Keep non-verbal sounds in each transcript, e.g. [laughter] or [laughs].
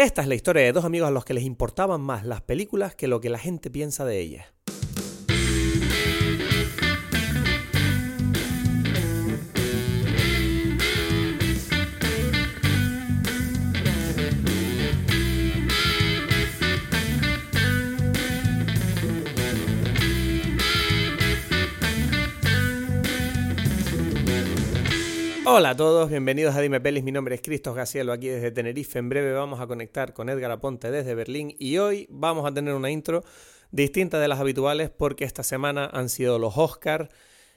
Esta es la historia de dos amigos a los que les importaban más las películas que lo que la gente piensa de ellas. Hola a todos, bienvenidos a Dime Pelis, mi nombre es Cristos Gacielo aquí desde Tenerife, en breve vamos a conectar con Edgar Aponte desde Berlín y hoy vamos a tener una intro distinta de las habituales porque esta semana han sido los Oscars,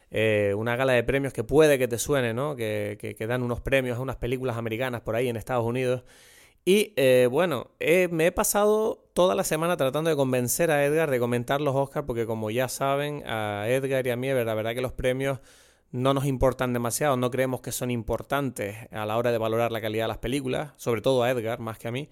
eh, una gala de premios que puede que te suene, ¿no? Que, que, dan unos premios a unas películas americanas por ahí en Estados Unidos. Y eh, bueno, me he pasado toda la semana tratando de convencer a Edgar de comentar los Oscars porque como ya saben, a Edgar y a mí, la verdad que los premios no nos importan demasiado, no creemos que son importantes a la hora de valorar la calidad de las películas, sobre todo a Edgar más que a mí.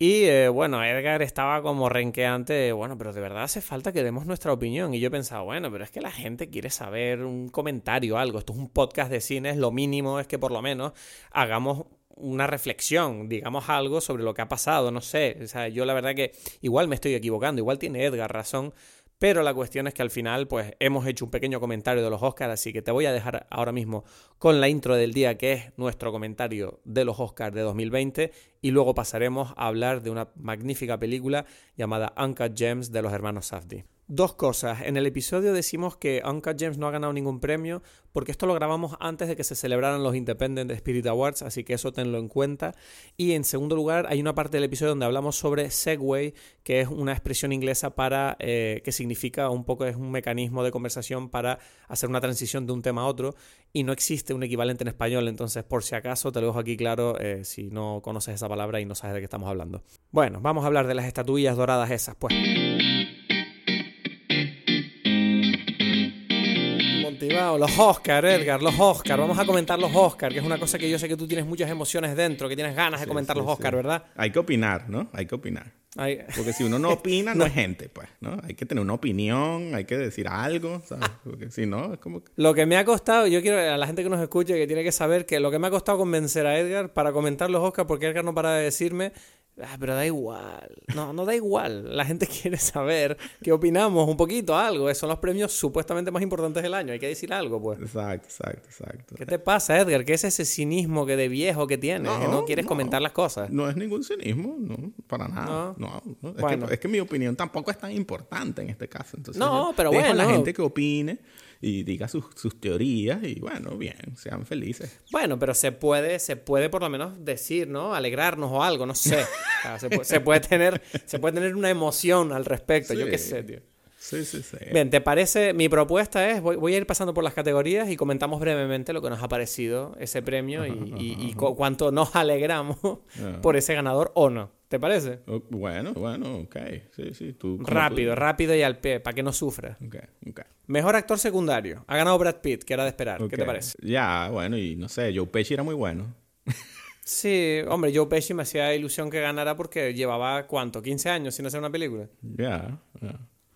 Y eh, bueno, Edgar estaba como renqueante, bueno, pero de verdad hace falta que demos nuestra opinión. Y yo pensaba, bueno, pero es que la gente quiere saber un comentario, algo. Esto es un podcast de cine, lo mínimo es que por lo menos hagamos una reflexión, digamos algo sobre lo que ha pasado, no sé. O sea, yo la verdad que igual me estoy equivocando, igual tiene Edgar razón, pero la cuestión es que al final, pues hemos hecho un pequeño comentario de los Oscars, así que te voy a dejar ahora mismo con la intro del día, que es nuestro comentario de los Oscars de 2020, y luego pasaremos a hablar de una magnífica película llamada Uncut Gems de los hermanos Safdie. Dos cosas. En el episodio decimos que Uncut Gems no ha ganado ningún premio porque esto lo grabamos antes de que se celebraran los Independent Spirit Awards, así que eso tenlo en cuenta. Y en segundo lugar, hay una parte del episodio donde hablamos sobre Segway, que es una expresión inglesa para eh, que significa un poco es un mecanismo de conversación para hacer una transición de un tema a otro y no existe un equivalente en español. Entonces, por si acaso, te lo dejo aquí claro eh, si no conoces esa palabra y no sabes de qué estamos hablando. Bueno, vamos a hablar de las estatuillas doradas esas, pues. Los Oscar, Edgar, los Oscar. Vamos a comentar los Oscar, que es una cosa que yo sé que tú tienes muchas emociones dentro, que tienes ganas de comentar los Oscar, ¿verdad? Hay que opinar, ¿no? Hay que opinar. Porque si uno no [laughs] opina, no. es gente, pues, ¿no? Hay que tener una opinión, hay que decir algo, ¿sabes? Porque si no, es como... Lo que me ha costado, yo quiero a la gente que nos escuche que tiene que saber que lo que me ha costado convencer a Edgar para comentar los Oscar, porque Edgar no para de decirme Ah, pero da igual. No, no da igual. La gente [laughs] quiere saber qué opinamos un poquito, algo. Son los premios supuestamente más importantes del año. Hay que decir algo, pues. Exacto, exacto, exacto. ¿Qué te pasa, Edgar? ¿Qué es ese cinismo que de viejo que tienes? No, que no quieres comentar las cosas. No es ningún cinismo, no, para nada. No, Es, que, es, que, mi opinión tampoco es tan importante en este caso. Entonces, no, pero bueno. la gente que opine y diga sus, sus, teorías y bueno, bien, sean felices. Bueno, pero se puede, se puede por lo menos decir, ¿no? Alegrarnos o algo, no sé. [laughs] se, puede, tener, se puede tener una emoción al respecto, yo qué sé, tío. Sí, sí, sí. Bien, ¿te parece? Mi propuesta es, voy, voy, a ir pasando por las categorías y comentamos brevemente lo que nos ha parecido ese premio y, y, cuánto nos [laughs] alegramos ah. por ese ganador o no. ¿Te parece? Oh, bueno, bueno, ok. Sí, sí, tú. Rápido, rápido y al pie, para que no sufra. Ok, ok. Mejor actor secundario. Ha ganado Brad Pitt, que era de esperar. ¿Qué te parece? Ya, bueno, y no sé, Joe Pesci era muy bueno. [laughs] sí, hombre, Joe Pesci me hacía ilusión que ganara porque llevaba, ¿cuánto? ¿15 años sin hacer una película? Ya,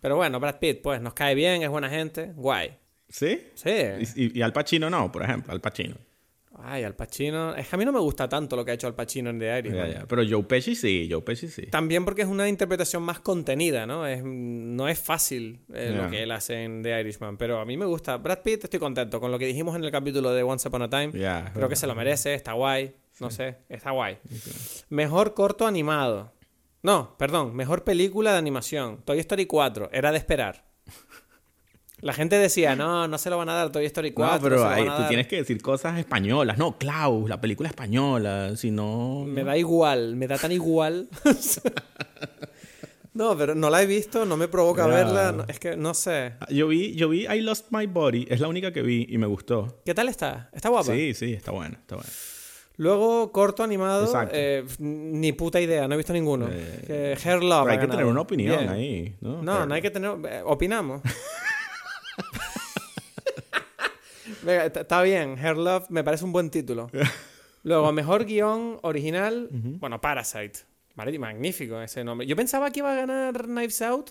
Pero bueno, Brad Pitt, pues, nos cae bien, es buena gente, guay. ¿Sí? Sí. Y, y Al Pacino no, por ejemplo, Al Pacino. Ay, Al Pacino. Es que a mí no me gusta tanto lo que ha hecho Al Pacino en The Irishman. Pero Joe Pesci sí, Joe Pesci sí. También porque es una interpretación más contenida, ¿no? Es, no es fácil eh, lo que él hace en The Irishman. Pero a mí me gusta. Brad Pitt, estoy contento con lo que dijimos en el capítulo de Once Upon a Time. Creo que se lo merece, está guay. No sé, está guay. Mejor corto animado. No, perdón, mejor película de animación. Toy Story 4, era de esperar. La gente decía, no, no se lo van a dar Toy Story 4. No, pero tú tienes que decir cosas españolas. No, Klaus, la película española. Si no. Me da igual, me da tan igual. [laughs] no, pero no la he visto, no me provoca verla. es que no sé. Yo vi, yo vi I Lost My Body, es la única que vi y me gustó. ¿Qué tal está? ¿Está guapa? Sí, sí, está buena, está buena. Luego, corto animado, eh, ni puta idea, no he visto ninguno. Eh, Hair Love. hay que tener una opinión ahí, ¿no? No, no hay que tener. Eh, [laughs] [laughs] está bien, Her Love me parece un buen título. [laughs] Luego, mejor guion original, bueno, Parasite. Magnífico ese nombre. Yo pensaba que iba a ganar Knives Out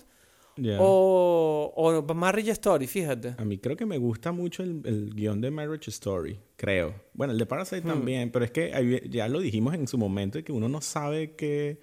O, o Marriage Story, fíjate. A mí creo que me gusta mucho el, el guion de Marriage Story, creo. Bueno, el de Parasite hmm. también, pero es que ya lo dijimos en su momento que uno no sabe qué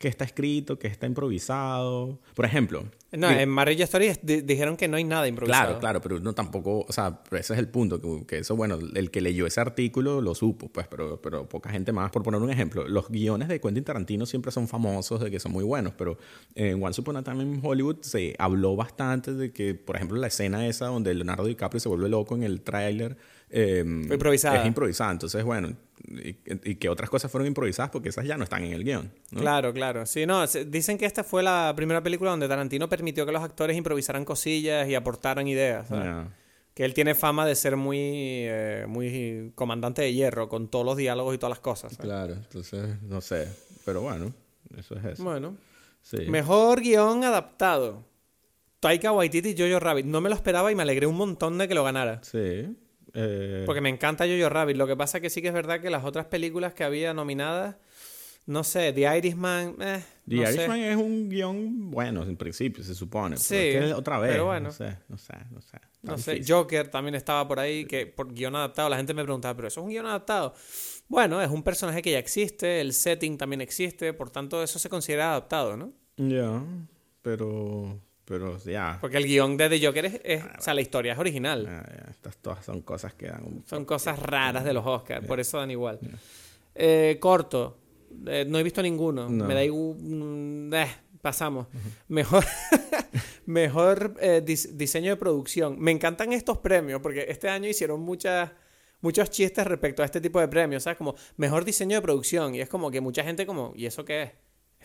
que está escrito, que está improvisado. Por ejemplo. No, en Marriage Story dijeron que no hay nada improvisado. Claro, claro, pero no tampoco, o sea, ese es el punto, que, eso, bueno, el que leyó ese artículo lo supo, pues, pero, pero poca gente más. Por poner un ejemplo, los guiones de Quentin Tarantino siempre son famosos de que son muy buenos, pero en Once Upon a Time in Hollywood se habló bastante de que, por ejemplo, la escena esa donde Leonardo DiCaprio se vuelve loco en el tráiler. Eh, improvisada. Es improvisada, entonces, bueno, y, que otras cosas fueron improvisadas porque esas ya no están en el guion. Claro, claro. Sí, no, dicen que esta fue la primera película donde Tarantino permitió que los actores improvisaran cosillas y aportaran ideas. Que él tiene fama de ser muy, eh, muy comandante de hierro con todos los diálogos y todas las cosas. Claro, entonces, no sé. Pero bueno, eso es eso. Bueno. Mejor guion adaptado. Taika Waititi y Jojo Rabbit. No me lo esperaba y me alegré un montón de que lo ganara. Sí. Eh, Porque me encanta Jojo Rabbit. Lo que pasa es que sí que es verdad que las otras películas que había nominadas, no sé, The Irishman. Eh, The Irishman es un guion bueno, en principio, se supone. Sí. otra vez. Pero bueno. No sé, no sé, no sé. No sé. Joker también estaba por ahí, que por guion adaptado. La gente me preguntaba, ¿pero eso es un guion adaptado? Bueno, es un personaje que ya existe, el setting también existe, por tanto, eso se considera adaptado, ¿no? Ya, pero pero ya. Porque el guion de The Joker es. Ah, o sea, la historia es original. Ah, Estas todas son cosas que dan. son cosas raras de los Oscars, por eso dan igual. Eh, corto. Eh, no he visto ninguno. Me da igual. Mm, eh, pasamos. Mejor, [laughs] mejor diseño de producción. Me encantan estos premios porque este año hicieron muchas muchos chistes respecto a este tipo de premios, ¿sabes? Como mejor diseño de producción. Y es como que mucha gente como, ¿y eso qué es?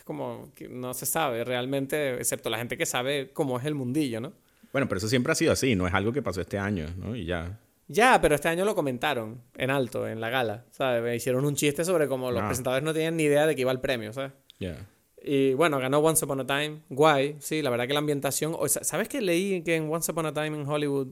Como que no se sabe realmente, excepto la gente que sabe cómo es el mundillo, ¿no? Bueno, pero eso siempre ha sido así, no es algo que pasó este año, ¿no? Y ya. Ya, pero este año lo comentaron en alto, en la gala, ¿sabes? Hicieron un chiste sobre cómo los ah. presentadores no tenían ni idea de que iba el premio, ¿sabes? Ya. Y bueno, ganó Once Upon a Time, guay, sí, la verdad que la ambientación... ¿Sabes que leí que en Once Upon a Time en Hollywood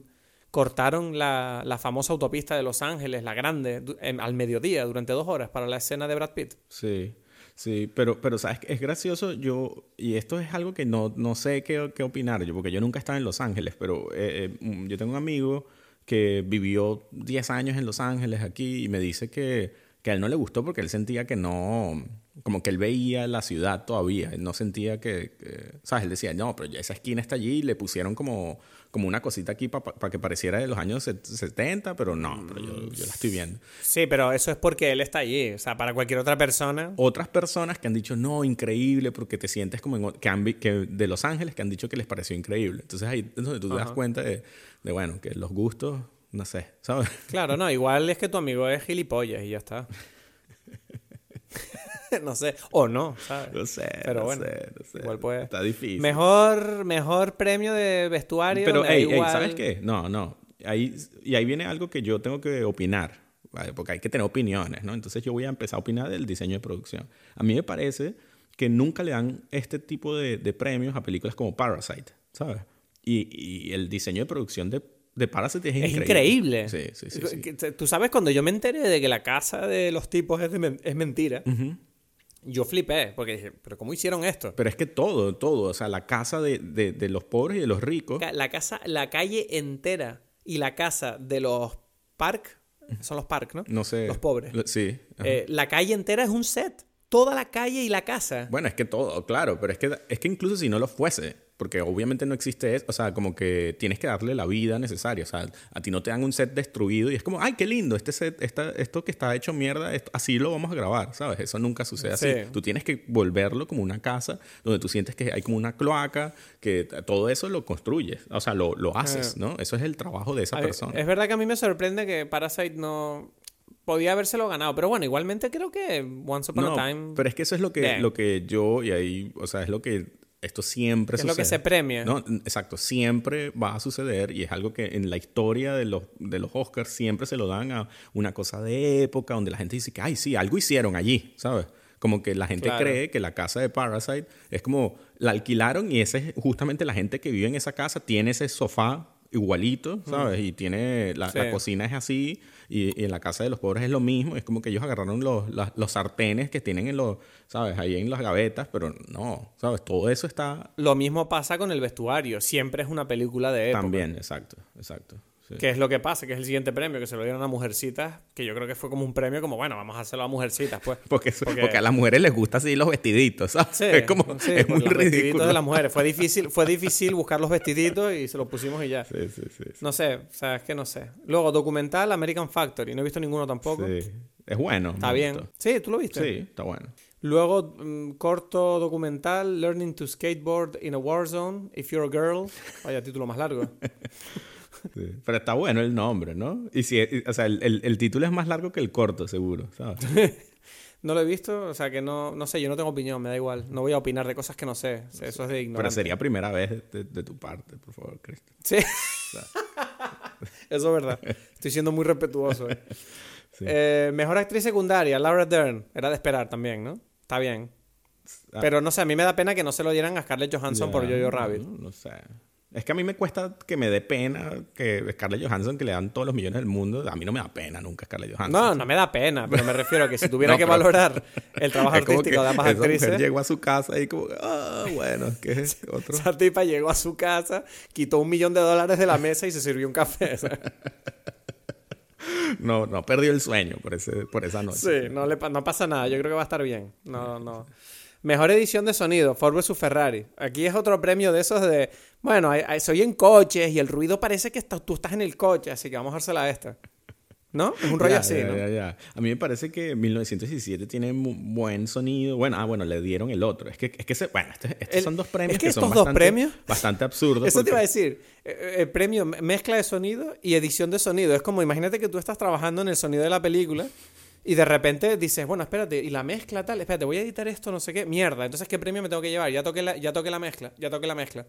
cortaron la, la famosa autopista de Los Ángeles, la grande, al mediodía, durante dos horas, para la escena de Brad Pitt? Sí. Sí, pero, pero sabes es gracioso, yo, y esto es algo que no, no sé qué, qué opinar yo, porque yo nunca estaba en Los Ángeles, pero eh, eh, mm, yo tengo un amigo que vivió 10 años en Los Ángeles aquí y me dice que, que a él no le gustó porque él sentía que no, como que él veía la ciudad todavía, él no sentía que, que ¿sabes? Él decía, no, pero ya esa esquina está allí y le pusieron como como una cosita aquí para que pareciera de los años 70, pero no, pero yo, la estoy viendo. Sí, pero eso es porque él está allí, o sea, para cualquier otra persona. Otras personas que han dicho, no, increíble, porque te sientes como en, que, que de Los Ángeles que han dicho que les pareció increíble. Entonces ahí es donde tú te das cuenta de, de, bueno, que los gustos, no sé, ¿sabes? Claro, no, igual es que tu amigo es gilipollas y ya está. [laughs] no sé. O no, ¿sabes? No sé. Pero no bueno, sé, no sé. igual puede. Está difícil. Mejor, mejor premio de vestuario. Pero, hey, ¿sabes qué? No, no. Ahí, y ahí viene algo que yo tengo que opinar. Porque hay que tener opiniones, ¿no? Entonces yo voy a empezar a opinar del diseño de producción. A mí me parece que nunca le dan este tipo de, de premios a películas como Parasite, ¿sabes? Y, y el diseño de producción de de Parasite es, increíble. Sí, sí, sí, Tú sabes, cuando yo me enteré de que la casa de los tipos es, es mentira, yo flipé, porque dije, ¿pero cómo hicieron esto? Pero es que todo, todo, o sea, la casa de, de, los pobres y de los ricos. La casa, la calle entera y la casa de los Park, son los Park, ¿no? No sé. Los pobres. Sí. Eh, la calle entera es un set. Toda la calle y la casa. Bueno, es que todo, claro, pero es que, es que incluso si no lo fuese, porque obviamente no existe eso, o sea, como que tienes que darle la vida necesaria, o sea, a ti no te dan un set destruido y es como, ay, qué lindo, este set, esto que está hecho mierda, así lo vamos a grabar, ¿sabes? Eso nunca sucede así. Tú tienes que volverlo como una casa donde tú sientes que hay como una cloaca, que todo eso lo construyes, o sea, lo, lo haces, ¿no? Eso es el trabajo de esa persona. Es verdad que a mí me sorprende que Parasite no podía habérselo ganado. Pero bueno, igualmente creo que Once Upon a Time. Pero es que eso es lo que, lo que yo, y ahí, o sea, es lo que esto siempre sucede. Es lo que se premia. No, exacto, siempre va a suceder y es algo que en la historia de los, de los Oscars siempre se lo dan a una cosa de época donde la gente dice que, ay, sí, algo hicieron allí, ¿sabes? Como que la gente cree que la casa de Parasite es como la alquilaron y esa es justamente la gente que vive en esa casa tiene ese sofá igualito, ¿sabes? Y tiene, la, Sí. la cocina es así, y, y en la casa de los pobres es lo mismo. Es como que ellos agarraron los, las- los sartenes que tienen en los, ¿sabes? Ahí en las gavetas, pero no, ¿sabes? Todo eso está Lo mismo pasa con el vestuario. Siempre es una película de época. también, exacto, exacto. Sí. Que es lo que pasa, que es el siguiente premio, que se lo dieron a Mujercitas, que yo creo que fue como un premio como, bueno, vamos a hacerlo a Mujercitas, pues. [laughs] Porque, eso- Porque- porque a las mujeres les gusta así los vestiditos, ¿sabes? Sí, es como, sí, es muy los vestiditos ridículo. de las mujeres. Fue [laughs] difícil, fue difícil buscar los vestiditos y se los pusimos y ya. Sí, sí, sí. No sé, o sea, es que no sé. Luego, documental American Factory. No he visto ninguno tampoco. Sí. Es bueno. Está bien. gustó. Sí, ¿tú lo viste? Sí, está bueno. Luego, mm, corto documental Learning to Skateboard in a War Zone, If You're a Girl. Vaya título más largo. [laughs] Sí. [laughs] Pero está bueno el nombre, ¿no? Y si, y- o sea, el, el- el título es más largo que el corto, seguro, ¿sabes? [laughs] No lo he visto, o sea que no, no sé, yo no tengo opinión, me da igual. No voy a opinar de cosas que no sé. O sea, eso es de Pero ignorante. sería primera vez de, de tu parte, por favor, Cristian. Sí. [laughs] Eso es verdad. Estoy siendo muy respetuoso. eh. Sí. Eh, mejor actriz secundaria, Laura Dern. Era de esperar también, ¿no? Está bien. Ah. Pero no sé, a mí me da pena que no se lo dieran a Scarlett Johansson por Jojo no, Rabbit. No, sé. Es que a mí me cuesta que me dé pena que Scarlett Johansson, que le dan todos los millones del mundo, a mí no me da pena nunca Scarlett Johansson. No, no me da pena, pero me refiero a que si [laughs] tuviera No, que valorar el trabajo artístico de ambas esa mujer actrices, llegó a su casa y como, ah, bueno, ¿qué es [laughs] otro? esa tipa llegó a su casa, quitó un millón de dólares de la mesa y se sirvió un café. ¿sabes? [laughs] No, no, perdió el sueño por, ese, por esa noche. Sí, no, le, no pasa nada. Yo creo que va a estar bien. No, no. Mejor edición de sonido, Ford vs Ferrari. Aquí es otro premio de esos de, bueno, se oyen coches y el ruido parece que está- tú estás en el coche, así que vamos a dársela a esta. ¿No? Es un rollo así. A mí me parece que 1917 tiene buen sonido. Bueno, ah, bueno, le dieron el otro. Es que, es que se- bueno, estos, estos son dos premios es que estos dos bastante, premios- bastante absurdos. Eso te iba a decir. eh, El premio me- mezcla de sonido y edición de sonido. Es como, imagínate que tú estás trabajando en el sonido de la película y de repente dices, bueno, espérate, y la mezcla tal, espérate, voy a editar esto, no sé qué, mierda. Entonces, ¿qué premio me tengo que llevar? Ya toqué la, ya toqué la mezcla, ya toqué la mezcla.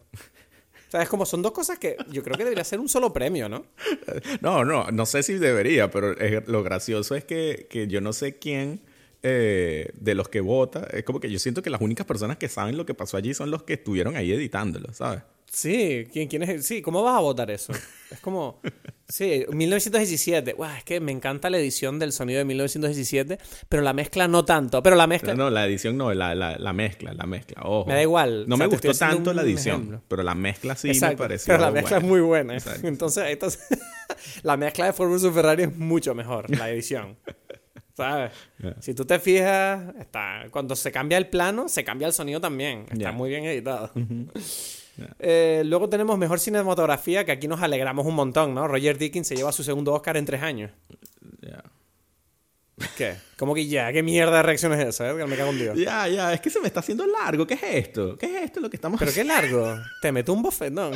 O sea, es como, son dos cosas que yo creo que debería ser un solo premio, ¿no? [laughs] No, no, no sé si debería, pero lo gracioso es que, que yo no sé quién eh, de los que vota. Es como que yo siento que las únicas personas que saben lo que pasó allí son los que estuvieron ahí editándolo, ¿sabes? Sí, ¿quién, quién es? Sí, ¿cómo vas a votar eso? Es como, sí, 1917. Guau, es que me encanta la edición del sonido de 1917, pero la mezcla no tanto. Pero la mezcla, No, no, la edición no, la, la, la mezcla, la mezcla. Ojo. Me da igual. No O sea, me gustó tanto la edición, ejemplo. pero la mezcla sí me pareció. Pero la mezcla es muy buena. Exacto. Entonces, entonces [laughs] la mezcla de Ford vs Ferrari es mucho mejor, la edición. ¿Sabes? Si tú te fijas, está, cuando se cambia el plano, se cambia el sonido también. Está muy bien editado. Eh, luego tenemos mejor cinematografía, que aquí nos alegramos un montón, ¿no? Roger Dickens se lleva su segundo Oscar en tres años. Ya. ¿Qué? ¿Cómo que ya? ¿Qué mierda de reacción es esa, Edgar? Me cago en Dios. ya, ya, es que se me está haciendo largo. ¿Qué es esto? ¿Qué es esto lo que estamos Pero qué largo. Te meto un bofetón.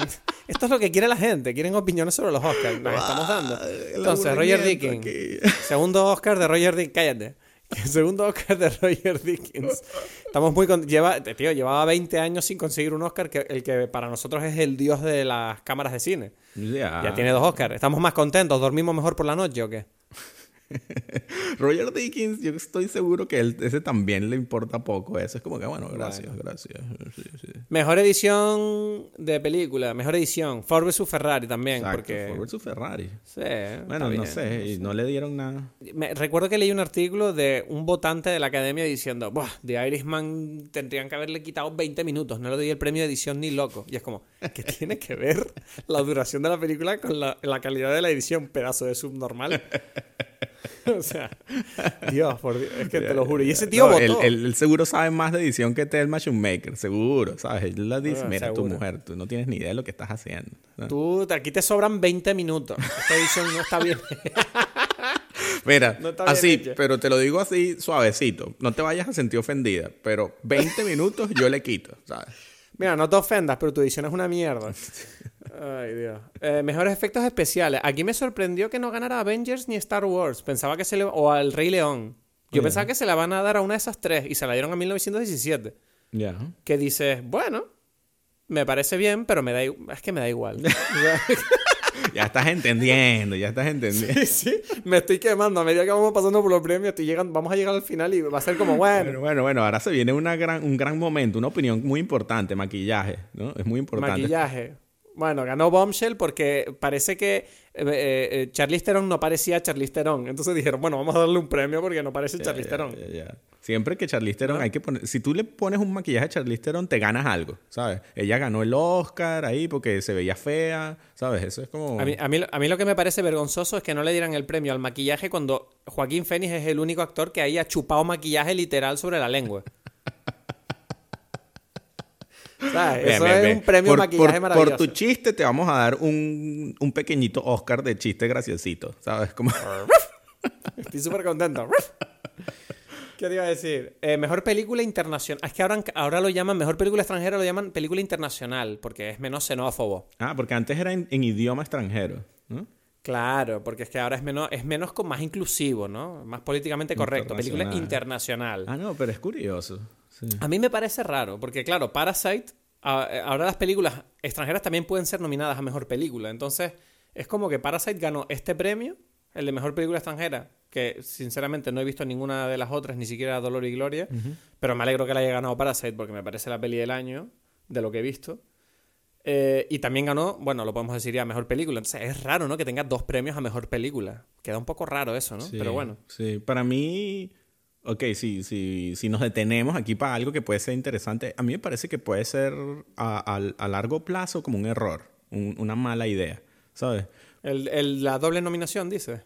Esto es lo que quiere la gente. Quieren opiniones sobre los Oscars. Las estamos dando. Entonces, Roger Dickens. aquí. Segundo Oscar de Roger Dickens. Cállate. Segundo Oscar de Roger Dickens. Estamos muy con... Lleva... Tío, llevaba 20 años sin conseguir un Oscar que el que para nosotros es el dios de las cámaras de cine. Ya. Ya tiene dos Oscars. ¿Estamos más contentos? ¿Dormimos mejor por la noche o qué? [laughs] Roger Dickens, yo estoy seguro que él, ese también le importa poco. Eso es como que, bueno, gracias, gracias. Sí, sí. Mejor edición de película. Mejor edición. Ford vs Ferrari también. Exacto, porque... Ford versus Ferrari. Sí, Bueno, no sé, y no le dieron nada. Me, recuerdo que leí un artículo de un votante de la academia diciendo, Buah, The Irishman tendrían que haberle quitado 20 minutos, no le doy el premio de edición ni loco. Y es como, ¿qué tiene que ver la duración de la película con la, la calidad de la edición? Pedazo de subnormal. [laughs] [laughs] o sea, Dios, por Dios, es que te lo juro. Y ese tío No, votó. él, seguro sabe más de edición que Thelma Shoemaker, seguro, ¿sabes? Él le dice, Ah, mira, tu mujer, tú no tienes ni idea de lo que estás haciendo. ¿no? Tú, aquí te sobran 20 minutos. Esta edición no está bien. [laughs] Mira, No está bien así, hecha. pero te lo digo así suavecito. No te vayas a sentir ofendida, pero 20 minutos yo le quito, ¿sabes? Mira, no te ofendas, pero tu edición es una mierda. [laughs] Ay, Dios. Eh, mejores efectos especiales. Aquí me sorprendió que no ganara Avengers ni Star Wars. Pensaba que se le... O al Rey León. Yo pensaba que se la van a dar a una de esas tres y se la dieron a 1917. Ya. Que dices, bueno, me parece bien, pero me da es que me da igual. [laughs] [laughs] Ya estás entendiendo, ya estás entendiendo. sí, sí, me estoy quemando. A medida que vamos pasando por los premios, estoy llegando, vamos a llegar al final y va a ser como, bueno, Bueno, bueno, bueno, ahora se viene una gran, un gran momento, una opinión muy importante, maquillaje, ¿no? Es muy importante. maquillaje. Bueno, ganó Bombshell porque parece que eh, eh, eh, Charlize Theron no parecía Charlize Theron. Entonces dijeron, bueno, vamos a darle un premio porque no parece Charlize Theron. Siempre que Charlize Theron hay que poner... Si tú le pones un maquillaje a Charlize Theron, te ganas algo, ¿sabes? Ella ganó el Oscar ahí porque se veía fea, ¿sabes? Eso es como... A mí, a mí, a mí lo que me parece vergonzoso es que no le dieran el premio al maquillaje cuando Joaquín Phoenix es el único actor que haya chupado maquillaje literal sobre la lengua. Eso es un premio por, maquillaje maravilloso. Por tu chiste te vamos a dar un, un pequeñito Oscar de chiste graciosito, ¿sabes? Como... [laughs] Estoy súper contento. ¿Qué te iba a decir? Eh, mejor película internacional. Es que ahora, ahora lo llaman, mejor película extranjera lo llaman película internacional, porque es menos xenófobo. Ah, porque antes era en, idioma extranjero, ¿no? Claro, porque es que ahora es menos, es menos más inclusivo, ¿no? Más políticamente correcto. Película internacional. Ah, no, pero es curioso. A mí me parece raro, porque claro, Parasite, ahora las películas extranjeras también pueden ser nominadas a mejor película. Entonces, es como que Parasite ganó este premio, el de mejor película extranjera, que sinceramente no he visto ninguna de las otras, ni siquiera Dolor y Gloria, pero me alegro que la haya ganado Parasite porque me parece la peli del año, de lo que he visto. Eh, y también ganó, bueno, lo podemos decir ya, mejor película. Entonces es raro, ¿no? Que tenga dos premios a mejor película. Queda un poco raro eso, ¿no? Pero bueno. Sí, para mí Ok, sí, sí, si nos detenemos aquí para algo que puede ser interesante, a mí me parece que puede ser a, largo plazo como un error, una mala idea, ¿sabes? El, la doble nominación, dice.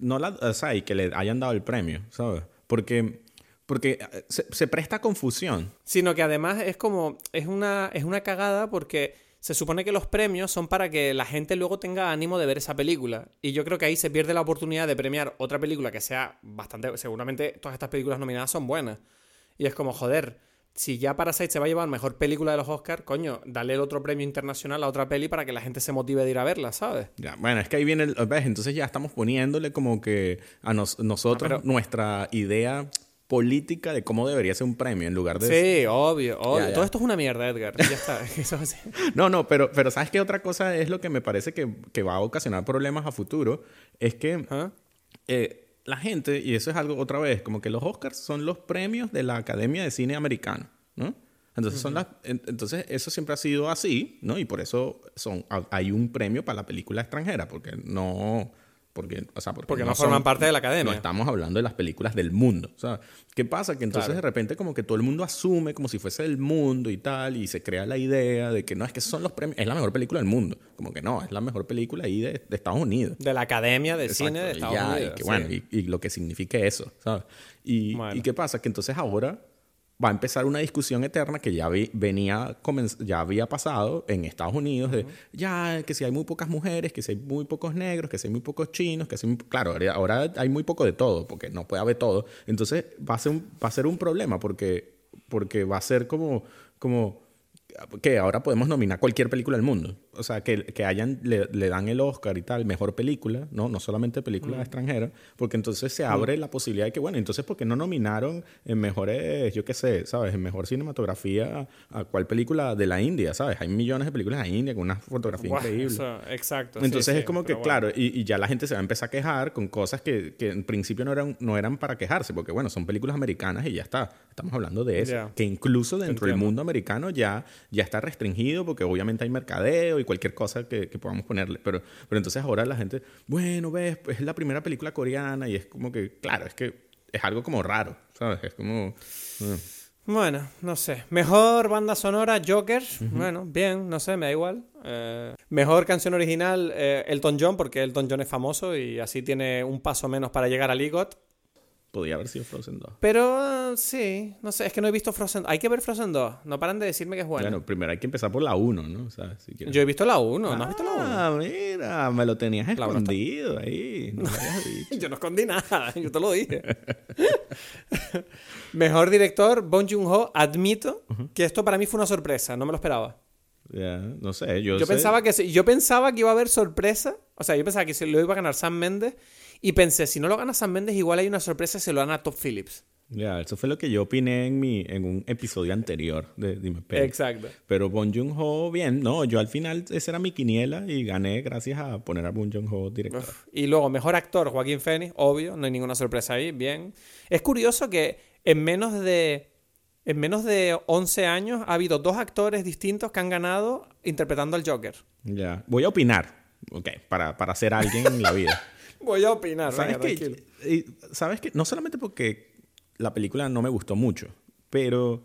No la, o sea, y que le hayan dado el premio, ¿sabes? Porque, porque eh, se, se, presta confusión. Sino que además es como, es una, es una cagada porque se supone que los premios son para que la gente luego tenga ánimo de ver esa película. Y yo creo que ahí se pierde la oportunidad de premiar otra película que sea bastante. Seguramente todas estas películas nominadas son buenas. Y es como, joder, si ya Parasite se va a llevar mejor película de los Oscars, coño, dale el otro premio internacional a otra peli para que la gente se motive de ir a verla, ¿sabes? Ya, bueno, es que ahí viene el. ¿ves? Entonces ya estamos poniéndole como que a nosotros nuestra idea política de cómo debería ser un premio en lugar de... Sí, obvio, obvio. Todo esto es una mierda, Edgar. Ya está. [laughs] [laughs] no, no, pero, pero ¿sabes qué otra cosa es lo que me parece que, va a ocasionar problemas a futuro? Es que ¿Ah? eh, la gente, y eso es algo otra vez, como que los Oscars son los premios de la Academia de Cine Americano, ¿no? Entonces, son las, entonces eso siempre ha sido así, ¿no? Y por eso son, hay un premio para la película extranjera, porque no porque, o sea, porque, no, forman parte de la academia. No estamos hablando de las películas del mundo. Sea, ¿qué pasa? Que entonces de repente como que todo el mundo asume como si fuese el mundo y tal, y se crea la idea de que no, es que son los premios, es la mejor película del mundo. Como que no, es la mejor película ahí de, Estados Unidos. De la Academia de Cine de Estados Unidos. Y, que, bueno, y, lo que signifique eso, ¿sabes? Y, y qué pasa? Que entonces ahora va a empezar una discusión eterna que ya, venía, ya había pasado en Estados Unidos, de ya que si hay muy pocas mujeres, que si hay muy pocos negros, que si hay muy pocos chinos, que si claro, ahora hay muy poco de todo, porque no puede haber todo. Entonces va a ser un, va a ser un problema porque, porque va a ser como, como que ahora podemos nominar cualquier película del mundo. O sea, que, que hayan, le, dan el Oscar y tal, mejor película, ¿no? No solamente película mm. extranjera, porque entonces se abre mm. la posibilidad de que, bueno, entonces, ¿por qué no nominaron en mejores, yo qué sé, ¿sabes? En mejor cinematografía a, cuál película de la India, ¿sabes? Hay millones de películas de India con una fotografía increíble. exacto. Entonces es como que, claro, y, y, ya la gente se va a empezar a quejar con cosas que, que, en principio no eran, no eran para quejarse, porque, bueno, son películas americanas y ya está. Estamos hablando de eso. Que incluso dentro del mundo americano ya, ya está restringido, porque obviamente hay mercadeo cualquier cosa que, podamos ponerle. Pero, pero entonces ahora la gente, bueno, ves, pues es la primera película coreana y es como que, claro, es que es algo como raro, ¿sabes? Es como... Bueno, no sé. Mejor banda sonora, Joker. Bueno, bien, no sé, me da igual. Eh, mejor canción original, eh, Elton John, porque Elton John es famoso y así tiene un paso menos para llegar a Ligot. Podría haber sido Frozen 2. Pero sí, no sé, es que no he visto Frozen Hay que ver Frozen 2. No paran de decirme que es bueno. Bueno, primero hay que empezar por la 1, ¿no? O sea, si Yo he visto la 1, ¿no has visto la 1? Ah, mira, me lo tenías escondido ahí. No [laughs] yo no escondí nada, [laughs] yo te lo dije. [laughs] Mejor director, Bong Joon-ho. Admito que esto para mí fue una sorpresa, no me lo esperaba. Ya, no sé, yo, yo Pensaba que, yo pensaba que iba a haber sorpresa. O sea, yo pensaba que se lo iba a ganar Sam Mendes y pensé, si no lo gana Sam Mendes, igual hay una sorpresa y se lo dan a Top Phillips. Ya, eso fue lo que yo opiné en, mi, en un episodio anterior de Dime Exacto. Pero Bon Joon-ho, bien, no, yo al final esa era mi quiniela y gané gracias a poner a Bon Joon-ho director. Y luego, mejor actor, Joaquín Phoenix, obvio, no hay ninguna sorpresa ahí, bien. Es curioso que en menos de en menos de 11 años ha habido dos actores distintos que han ganado interpretando al Joker. Ya. Voy a opinar, ok, para, para ser alguien en la vida. [laughs] Voy a opinar, ¿Sabes qué? ¿Sabes qué? No solamente porque la película no me gustó mucho, pero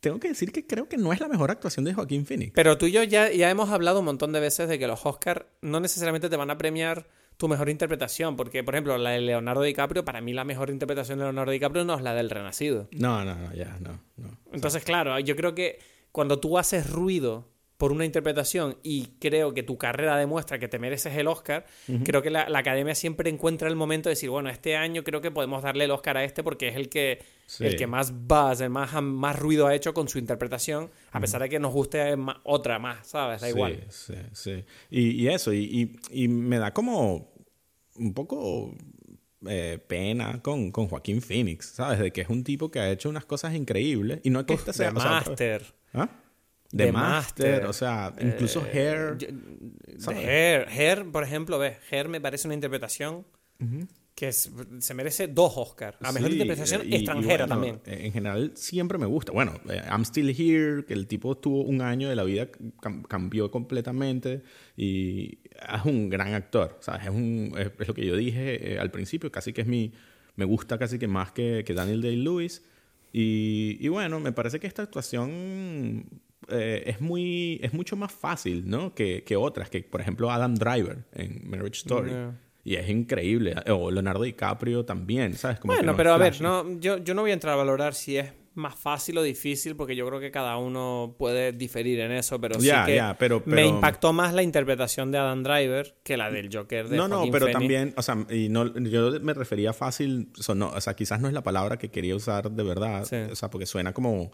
tengo que decir que creo que no es la mejor actuación de Joaquín Phoenix. Pero tú y yo ya, ya hemos hablado un montón de veces de que los Oscars no necesariamente te van a premiar tu mejor interpretación, porque, por ejemplo, la de Leonardo DiCaprio, para mí la mejor interpretación de Leonardo DiCaprio no es la del Renacido. No, no, no, ya, no, no. Entonces, claro, yo creo que cuando tú haces ruido por una interpretación y creo que tu carrera demuestra que te mereces el Oscar, creo que la, la academia siempre encuentra el momento de decir, bueno, este año creo que podemos darle el Oscar a este porque es el que, Sí. el que más buzz, el más, más ruido ha hecho con su interpretación, a pesar de que nos guste otra más, ¿sabes? Da sí, igual. Sí, sí. Y, y eso, y, y- y me da como un poco eh, pena con, con Joaquín Phoenix, ¿sabes? De que es un tipo que ha hecho unas cosas increíbles. Y no es que este sea, Master. ¿Ah? The The Master, Master. o sea, incluso Hair. Yo- ¿sabes? de Hair, Hair, por ejemplo, ves, Hair me parece una interpretación que es- se merece dos Oscars. A mejor Sí, interpretación y- y extranjera bueno, también. En general siempre me gusta. Bueno, eh, I'm Still Here, que el tipo tuvo un año de la vida, cam- cambió completamente y es un gran actor. ¿sabes? Es, un, es, es lo que yo dije eh, al principio, casi que es mi... Me gusta casi que más que, que Daniel Day-Lewis. Y, y bueno, me parece que esta actuación eh, es, muy, es mucho más fácil, ¿no? Que, que otras, que por ejemplo Adam Driver en Marriage Story. Yeah. Y es increíble. O Leonardo DiCaprio también, ¿sabes? Como Bueno, no pero a ver, no, yo, yo no voy a entrar a valorar si es más fácil o difícil, porque yo creo que cada uno puede diferir en eso, pero sí que pero- me pero- impactó más la interpretación de Adam Driver que la del Joker de No, no, Joaquín pero Phoenix. también, o sea, y no, yo me refería fácil, o sea, no, o sea, quizás no es la palabra que quería usar de verdad, Sí. o sea, porque suena como,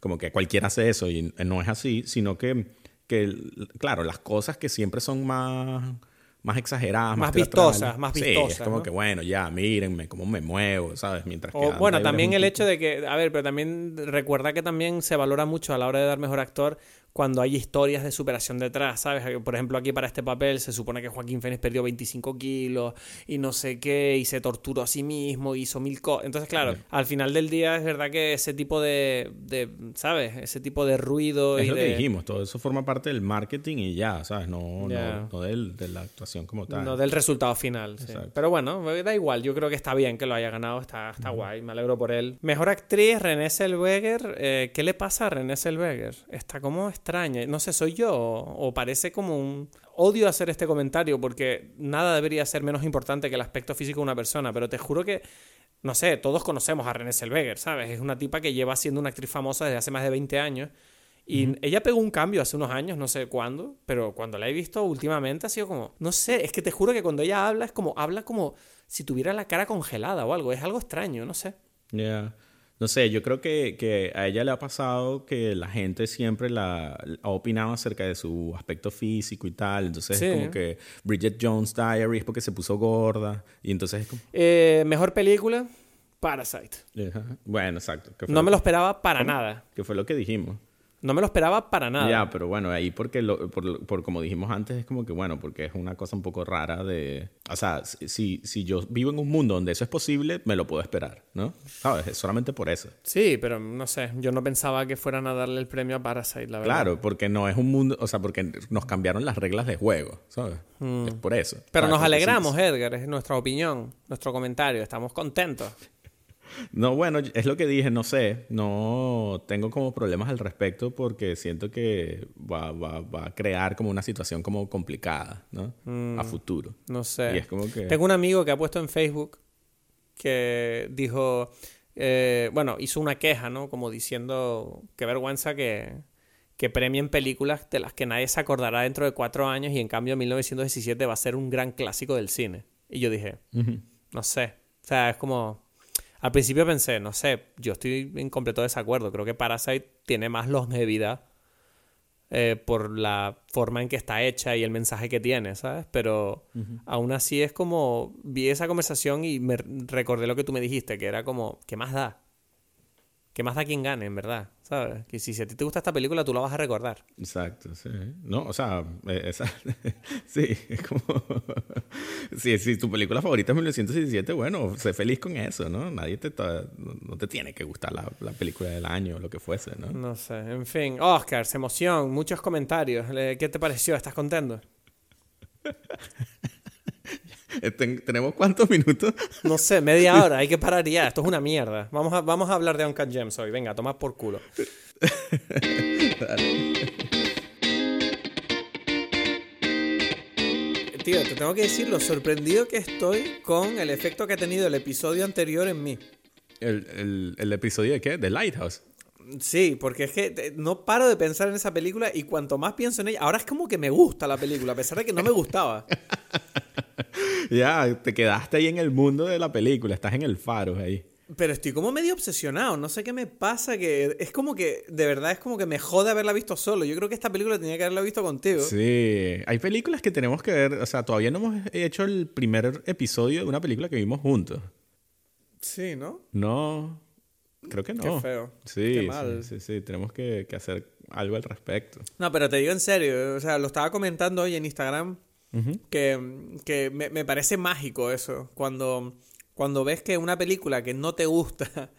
como que cualquiera hace eso y no es así, sino que, que, claro, las cosas que siempre son más, más exageradas, más, Más vistosas, más Sí, vistosas, es como ¿no? que, bueno, ya, mírenme cómo me muevo, ¿sabes? Mientras que O, bueno, también el tipo- hecho de que, a ver, pero también recuerda que también se valora mucho a la hora de dar mejor actor cuando hay historias de superación detrás, ¿sabes? Por ejemplo, aquí para este papel se supone que Joaquín Phoenix perdió 25 kilos y no sé qué, y se torturó a sí mismo, hizo mil cosas. Entonces, claro, al final del día es verdad que ese tipo de, de ¿sabes? Ese tipo de ruido Es y lo de... que dijimos, todo eso forma parte del marketing y ya, ¿sabes? No, no, no del- de la actuación como tal. No del resultado final. sí. Pero bueno, da igual. Yo creo que está bien que lo haya ganado. Está, está guay. Me alegro por él. Mejor actriz, René Zellweger. Eh, ¿Qué le pasa a René Zellweger? Está como extraña. No sé, ¿soy yo? O, parece como un... Odio hacer este comentario porque nada debería ser menos importante que el aspecto físico de una persona. Pero te juro que... No sé, todos conocemos a René Zellweger, ¿sabes? Es una tipa que lleva siendo una actriz famosa desde hace más de 20 años. Y ella pegó un cambio hace unos años, no sé cuándo, pero cuando la he visto últimamente ha sido como, no sé, es que te juro que cuando ella habla es como, habla como si tuviera la cara congelada o algo, es algo extraño, no sé. Ya. No sé, yo creo que, que a ella le ha pasado que la gente siempre la, ha opinado acerca de su aspecto físico y tal. Entonces Sí. es como que Bridget Jones Diary es porque se puso gorda. Y entonces es como... Eh, mejor película, Parasite. Ajá. Bueno, exacto. No me lo esperaba para nada. Que fue lo que dijimos. No me lo esperaba para nada. Ya, pero bueno, ahí porque, lo, por, por como dijimos antes, es como que bueno, porque es una cosa un poco rara de... O sea, si, si yo vivo en un mundo donde eso es posible, me lo puedo esperar, ¿no? ¿Sabes? Es solamente por eso. Sí, pero no sé, yo no pensaba que fueran a darle el premio a Parasite, la verdad. Claro, porque no es un mundo, o sea, porque nos cambiaron las reglas de juego, ¿sabes? Es por eso. Mm. Pero nos alegramos, Edgar, es nuestra opinión, nuestro comentario, estamos contentos. No, bueno, es lo que dije, no sé, no tengo como problemas al respecto porque siento que va, va, va a crear como una situación como complicada, ¿no? A futuro. No sé. Y es como que... Tengo un amigo que ha puesto en Facebook que dijo, eh, bueno, hizo una queja, ¿no? Como diciendo, qué vergüenza que, que premien películas de las que nadie se acordará dentro de cuatro años y en cambio 1917 va a ser un gran clásico del cine. Y yo dije, no sé. O sea, es como... Al principio pensé, no sé, yo estoy en completo desacuerdo. Creo que Parasite tiene más longevidad eh, por la forma en que está hecha y el mensaje que tiene, ¿sabes? Pero aún así es como... Vi esa conversación y me recordé lo que tú me dijiste, que era como, ¿qué más da? Que más da quien gane, en verdad, ¿sabes? Que si a ti te gusta esta película, tú la vas a recordar. Exacto, sí. No, o sea, eh, esa, [laughs] sí, es como... [laughs] si, si tu película favorita es 1917, bueno, sé feliz con eso, ¿no? Nadie te... No te tiene que gustar la, la película del año o lo que fuese, ¿no? No sé, en fin. Oscars, emoción, muchos comentarios. ¿Qué te pareció? ¿Estás contento? [laughs] ¿Tenemos cuántos minutos? [laughs] No sé, media hora, hay que parar ya. Esto es una mierda. Vamos a, vamos a hablar de Uncut Gems hoy. Venga, toma por culo. [laughs] Tío, te tengo que decir lo sorprendido que estoy con el efecto que ha tenido el episodio anterior en mí. ¿El, el, el episodio de qué? ¿De Lighthouse? Sí, porque es que no paro de pensar en esa película y cuanto más pienso en ella, ahora es como que me gusta la película, a pesar de que no me gustaba. [laughs] ya, te quedaste ahí en el mundo de la película, estás en el faro ahí. Pero estoy como medio obsesionado, no sé qué me pasa, que es como que, de verdad es como que me jode haberla visto solo. Yo creo que esta película tenía que haberla visto contigo. Sí, hay películas que tenemos que ver, o sea, todavía no hemos hecho el primer episodio de una película que vimos juntos. Sí, ¿no? No, Creo que no. Qué feo. Sí, Qué mal. sí, sí, Tenemos que, hacer algo al respecto. No, pero te digo en serio, o sea, lo estaba comentando hoy en Instagram, que, me, parece mágico eso, cuando, cuando ves que una película que no te gusta,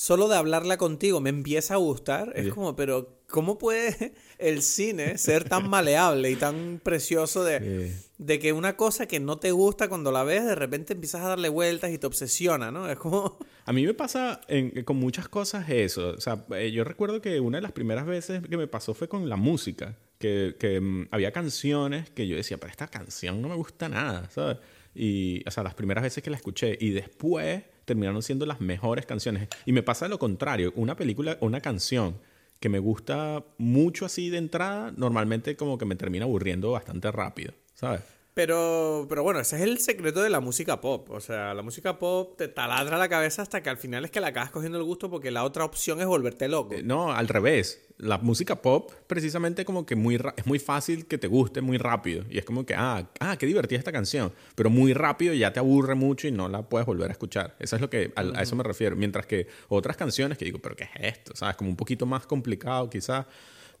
solo de hablarla contigo me empieza a gustar, es como, pero ¿Cómo puede [laughs] el cine ser tan maleable y tan precioso de, de, que una cosa que no te gusta cuando la ves, de repente empiezas a darle vueltas y te obsesiona, ¿no? Es como... [laughs] A mí me pasa con muchas cosas eso. O sea, eh, yo recuerdo que una de las primeras veces que me pasó fue con la música. Que, que mm, había canciones que yo decía, pero esta canción no me gusta nada, ¿sabes? Y, o sea, las primeras veces que la escuché y después terminaron siendo las mejores canciones. Y me pasa lo contrario, una película, una canción que me gusta mucho así de entrada, normalmente como que me termina aburriendo bastante rápido, ¿sabes? Pero, pero bueno, ese es el secreto de la música pop. O sea, la música pop te taladra la cabeza hasta que al final es que la acabas cogiendo el gusto porque la otra opción es volverte loco. Eh, no, al revés. La música pop, precisamente como que muy es muy fácil que te guste muy rápido. Y es como que, ah, ah, qué divertida esta canción. Pero muy rápido ya te aburre mucho y no la puedes volver a escuchar. Eso es lo que, a, a eso me refiero. Mientras que otras canciones que digo, pero ¿qué es esto? ¿Sabes? Como un poquito más complicado quizás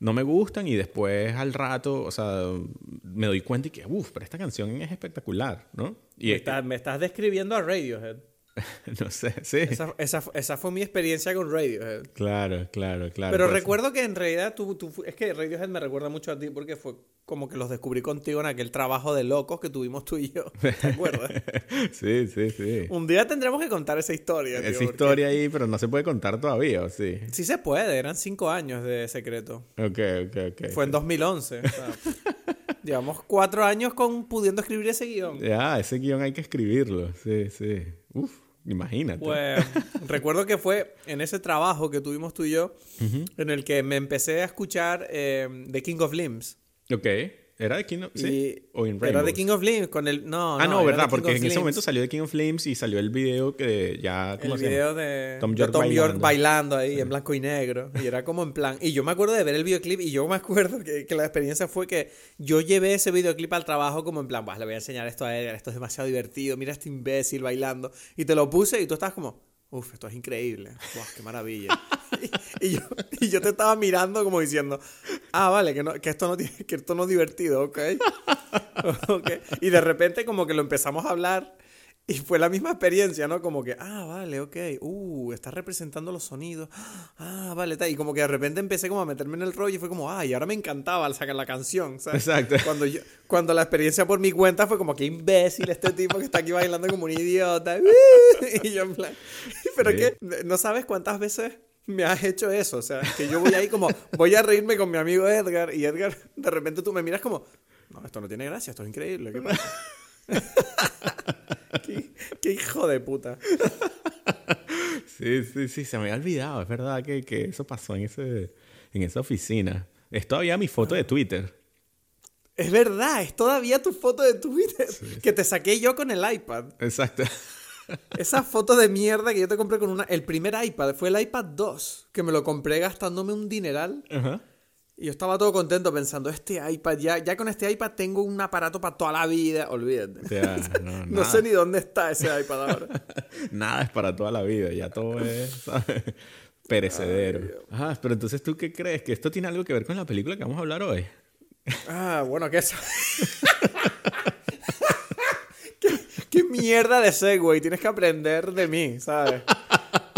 no me gustan y después al rato, o sea, me doy cuenta y que, uff, pero esta canción es espectacular, ¿no? Y me, me estás describiendo a Radiohead. [laughs] no sé, sí. Esa, esa, esa, fue mi experiencia con Radiohead. Claro, claro, claro. Pero recuerdo que en realidad tú, tú, es que Radiohead me recuerda mucho a ti porque fue como que los descubrí contigo en aquel trabajo de locos que tuvimos tú y yo. [laughs] ¿Te acuerdas? sí, sí, sí. Un día tendremos que contar esa historia. esa historia ahí, pero no se puede contar todavía, ¿o sí? Sí se puede, eran cinco años de secreto. Ok, ok, ok. Fue en 2011. [laughs] llevamos cuatro años con pudiendo escribir ese guion. Ya, ese guion hay que escribirlo, sí, sí. Uf. Imagínate. Pues recuerdo que fue en ese trabajo que tuvimos tú y yo, en el que me empecé a escuchar eh, The King of Limbs. Ok. ¿Era de King of ¿Sí? ¿O in Era de King of Flames con el... No, ah, no, ¿verdad? Porque en ese momento salió de King of Flames y salió el video que ya... ¿cómo el video de Tom, York, bailando. ahí en blanco y negro. Y era como en plan... Y yo me acuerdo de ver el videoclip y yo me acuerdo que, que la experiencia fue que yo llevé ese videoclip al trabajo como en plan, pues le voy a enseñar esto a él, esto es demasiado divertido, mira a este imbécil bailando. Y te lo puse y tú estabas como... Uf, esto es increíble. Wow, qué maravilla. [laughs] [laughs] y, yo, y, yo, te estaba mirando como diciendo, ah, vale, que, no, que, esto, no, que esto no es divertido, ¿ok? [laughs] okay. Y de repente como que lo empezamos a hablar y fue la misma experiencia, ¿no? Como que, ah, vale, ok, uh, está representando los sonidos, ah, vale, tal. Y como que de repente empecé como a meterme en el rollo y fue como, ah, y ahora me encantaba al sacar la canción, ¿sabes? Exacto. Cuando, yo, cuando la experiencia por mi cuenta fue como, qué imbécil este tipo que está aquí bailando como un idiota. [laughs] y yo en plan, pero que, no sabes cuántas veces me has hecho eso, o sea, que yo voy ahí como, voy a reírme con mi amigo Edgar y Edgar, de repente tú me miras como, no, esto no tiene gracia, esto es increíble, ¿qué pasa? [laughs] qué, hijo de puta. Sí, sí, sí, se me había olvidado. Es verdad que, que eso pasó en, ese, en esa oficina. Es todavía mi foto de Twitter. Es verdad, es todavía tu foto de Twitter. Que te saqué yo con el iPad. Exacto. Esa foto de mierda que yo te compré con una. El primer iPad fue el iPad 2, que me lo compré gastándome un dineral. Ajá. Y yo estaba todo contento pensando, este iPad, ya, ya con este iPad tengo un aparato para toda la vida. Olvídate. no, [laughs] sé ni dónde está ese iPad ahora. [laughs] nada es para toda la vida, ya todo es, perecedero. Ah, pero entonces tú qué crees? ¿Que esto tiene algo que ver con la película que vamos a hablar hoy? Ah, bueno, ¿qué es? [laughs] ¿Qué, ¿Qué mierda de segue? Tienes que aprender de mí, ¿sabes?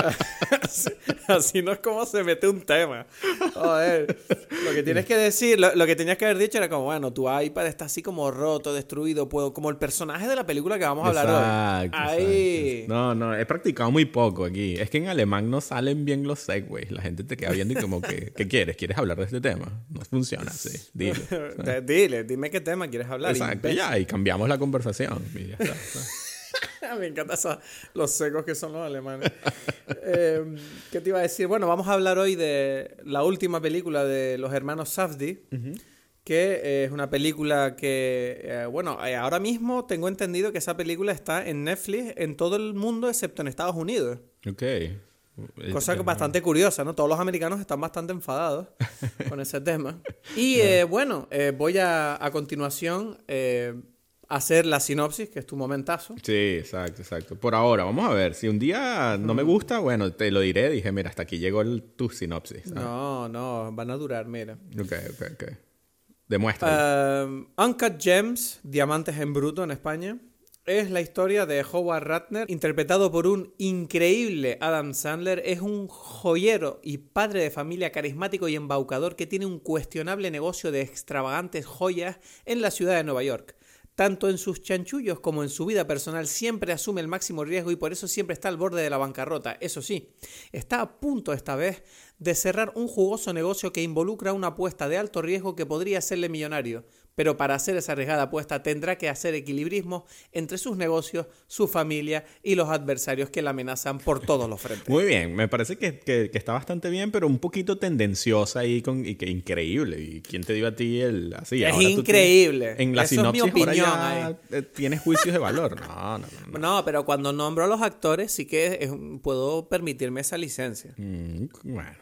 [laughs] así, no es como se mete un tema. Joder. Lo que tienes que decir, lo, que tenías que haber dicho era como, bueno, tu iPad está así como roto, destruido, puedo, como el personaje de la película que vamos a hablar hoy. Ahí. No, no, he practicado muy poco aquí. Es que en alemán no salen bien los segways. La gente te queda viendo y como que, ¿qué quieres? ¿Quieres hablar de este tema? No funciona así. Dile. [laughs] Dile, dime qué tema quieres hablar. Exacto, y ya, y cambiamos la conversación. Y ya está. [laughs] Me encantan los secos que son los alemanes. Em, ¿Qué te iba a decir? Bueno, vamos a hablar hoy de la última película de los hermanos Safdie, que es una película que, eh, bueno, eh, ahora mismo tengo entendido que esa película está en Netflix en todo el mundo excepto en Estados Unidos. Ok. Cosa que bastante curiosa, ¿no? Todos los americanos están bastante enfadados [laughs] con ese tema. Y eh, bueno, voy a, a continuación hacer la sinopsis, que es tu momentazo. Sí, exacto, exacto. Por ahora, vamos a ver. Si un día no me gusta, bueno, te lo diré. Dije, mira, hasta aquí llegó el, tu sinopsis. No, no, van a durar, mira. Ok, ok, ok. Demuestra. Uh, Uncut Gems, Diamantes en Bruto en España. Es la historia de Howard Ratner, interpretado por un increíble Adam Sandler. Es un joyero y padre de familia carismático y embaucador que tiene un cuestionable negocio de extravagantes joyas en la ciudad de Nueva York tanto en sus chanchullos como en su vida personal, siempre asume el máximo riesgo y por eso siempre está al borde de la bancarrota. Eso sí, está a punto esta vez de cerrar un jugoso negocio que involucra una apuesta de alto riesgo que podría hacerle millonario, pero para hacer esa arriesgada apuesta tendrá que hacer equilibrismo entre sus negocios, su familia y los adversarios que la amenazan por todos los frentes. Muy bien, me parece que, está bastante bien, pero un poquito tendenciosa ahí con, y que increíble. ¿Y quién te dio a ti el así? Es increíble. en la sinopsis ahora eh, tienes juicios de valor. No, no, no, no. pero cuando nombro a los actores sí que puedo permitirme esa licencia. Mm,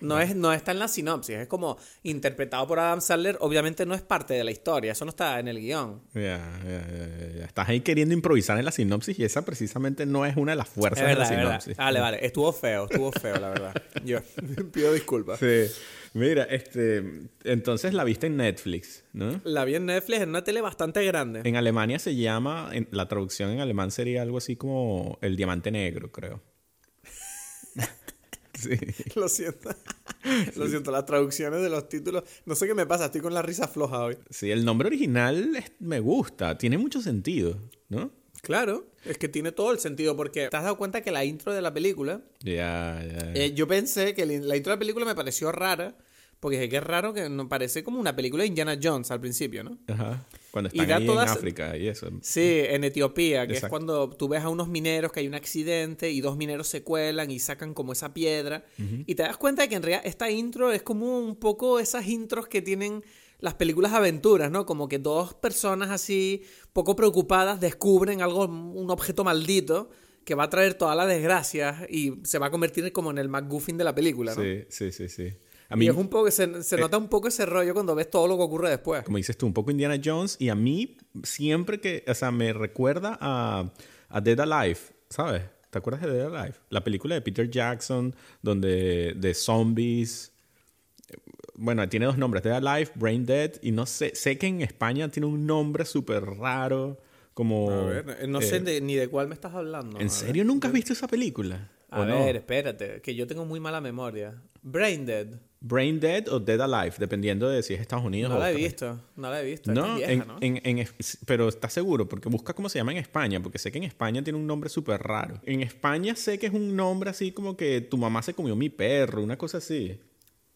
no, es, no está en la sinopsis, es como interpretado por Adam Sandler, obviamente no es parte de la historia eso no está en el guion. Ya, ya, ya, Estás ahí queriendo improvisar en la sinopsis y esa precisamente no es una de las fuerzas de la sinopsis. Vale, vale. Estuvo feo, estuvo feo, la verdad. [laughs] Yo [laughs] pido disculpas. Sí. Mira, este, entonces la viste en Netflix, ¿no? La vi en Netflix en una tele bastante grande. En Alemania se llama, en, la traducción en alemán sería algo así como El Diamante Negro, creo. Sí. [laughs] Lo siento. [laughs] Lo siento, las traducciones de los títulos. No sé qué me pasa, estoy con la risa floja hoy. Sí, el nombre original me gusta, tiene mucho sentido, ¿no? Claro, es que tiene todo el sentido porque te has dado cuenta que la intro de la película. Ya, ya. Eh, yo pensé que la intro de la película me pareció rara porque es que es raro que no parece como una película de Indiana Jones al principio, ¿no? Ajá. Cuando están ahí en África y eso. Sí, en Etiopía, que es cuando tú ves a unos mineros que hay un accidente y dos mineros se cuelan y sacan como esa piedra. Y te das cuenta de que en realidad esta intro es como un poco esas intros que tienen las películas aventuras, ¿no? Como que dos personas así, poco preocupadas, descubren algo, un objeto maldito que va a traer todas las desgracias y se va a convertir como en el McGuffin de la película, ¿no? Sí, sí, sí, sí y es un poco, se, se eh, nota un poco ese rollo cuando ves todo lo que ocurre después. Como dices tú, un poco Indiana Jones. Y a mí siempre que, o sea, me recuerda a, a Dead Alive, ¿sabes? ¿Te acuerdas de Dead Alive? La película de Peter Jackson, donde de zombies. Bueno, tiene dos nombres, Dead Alive, Brain Dead. Y no sé, sé que en España tiene un nombre súper raro. Como, a ver, no sé eh, ni de cuál me estás hablando. ¿En serio nunca has visto esa película? A ver, espérate, que yo tengo muy mala memoria. Brain Dead. Brain Dead o Dead Alive, dependiendo de si es Estados Unidos no o No la he visto, no la he visto. No, en, pero ¿estás seguro? Porque busca cómo se llama en España, porque sé que en España tiene un nombre súper raro. En España sé que es un nombre así como que tu mamá se comió mi perro, una cosa así.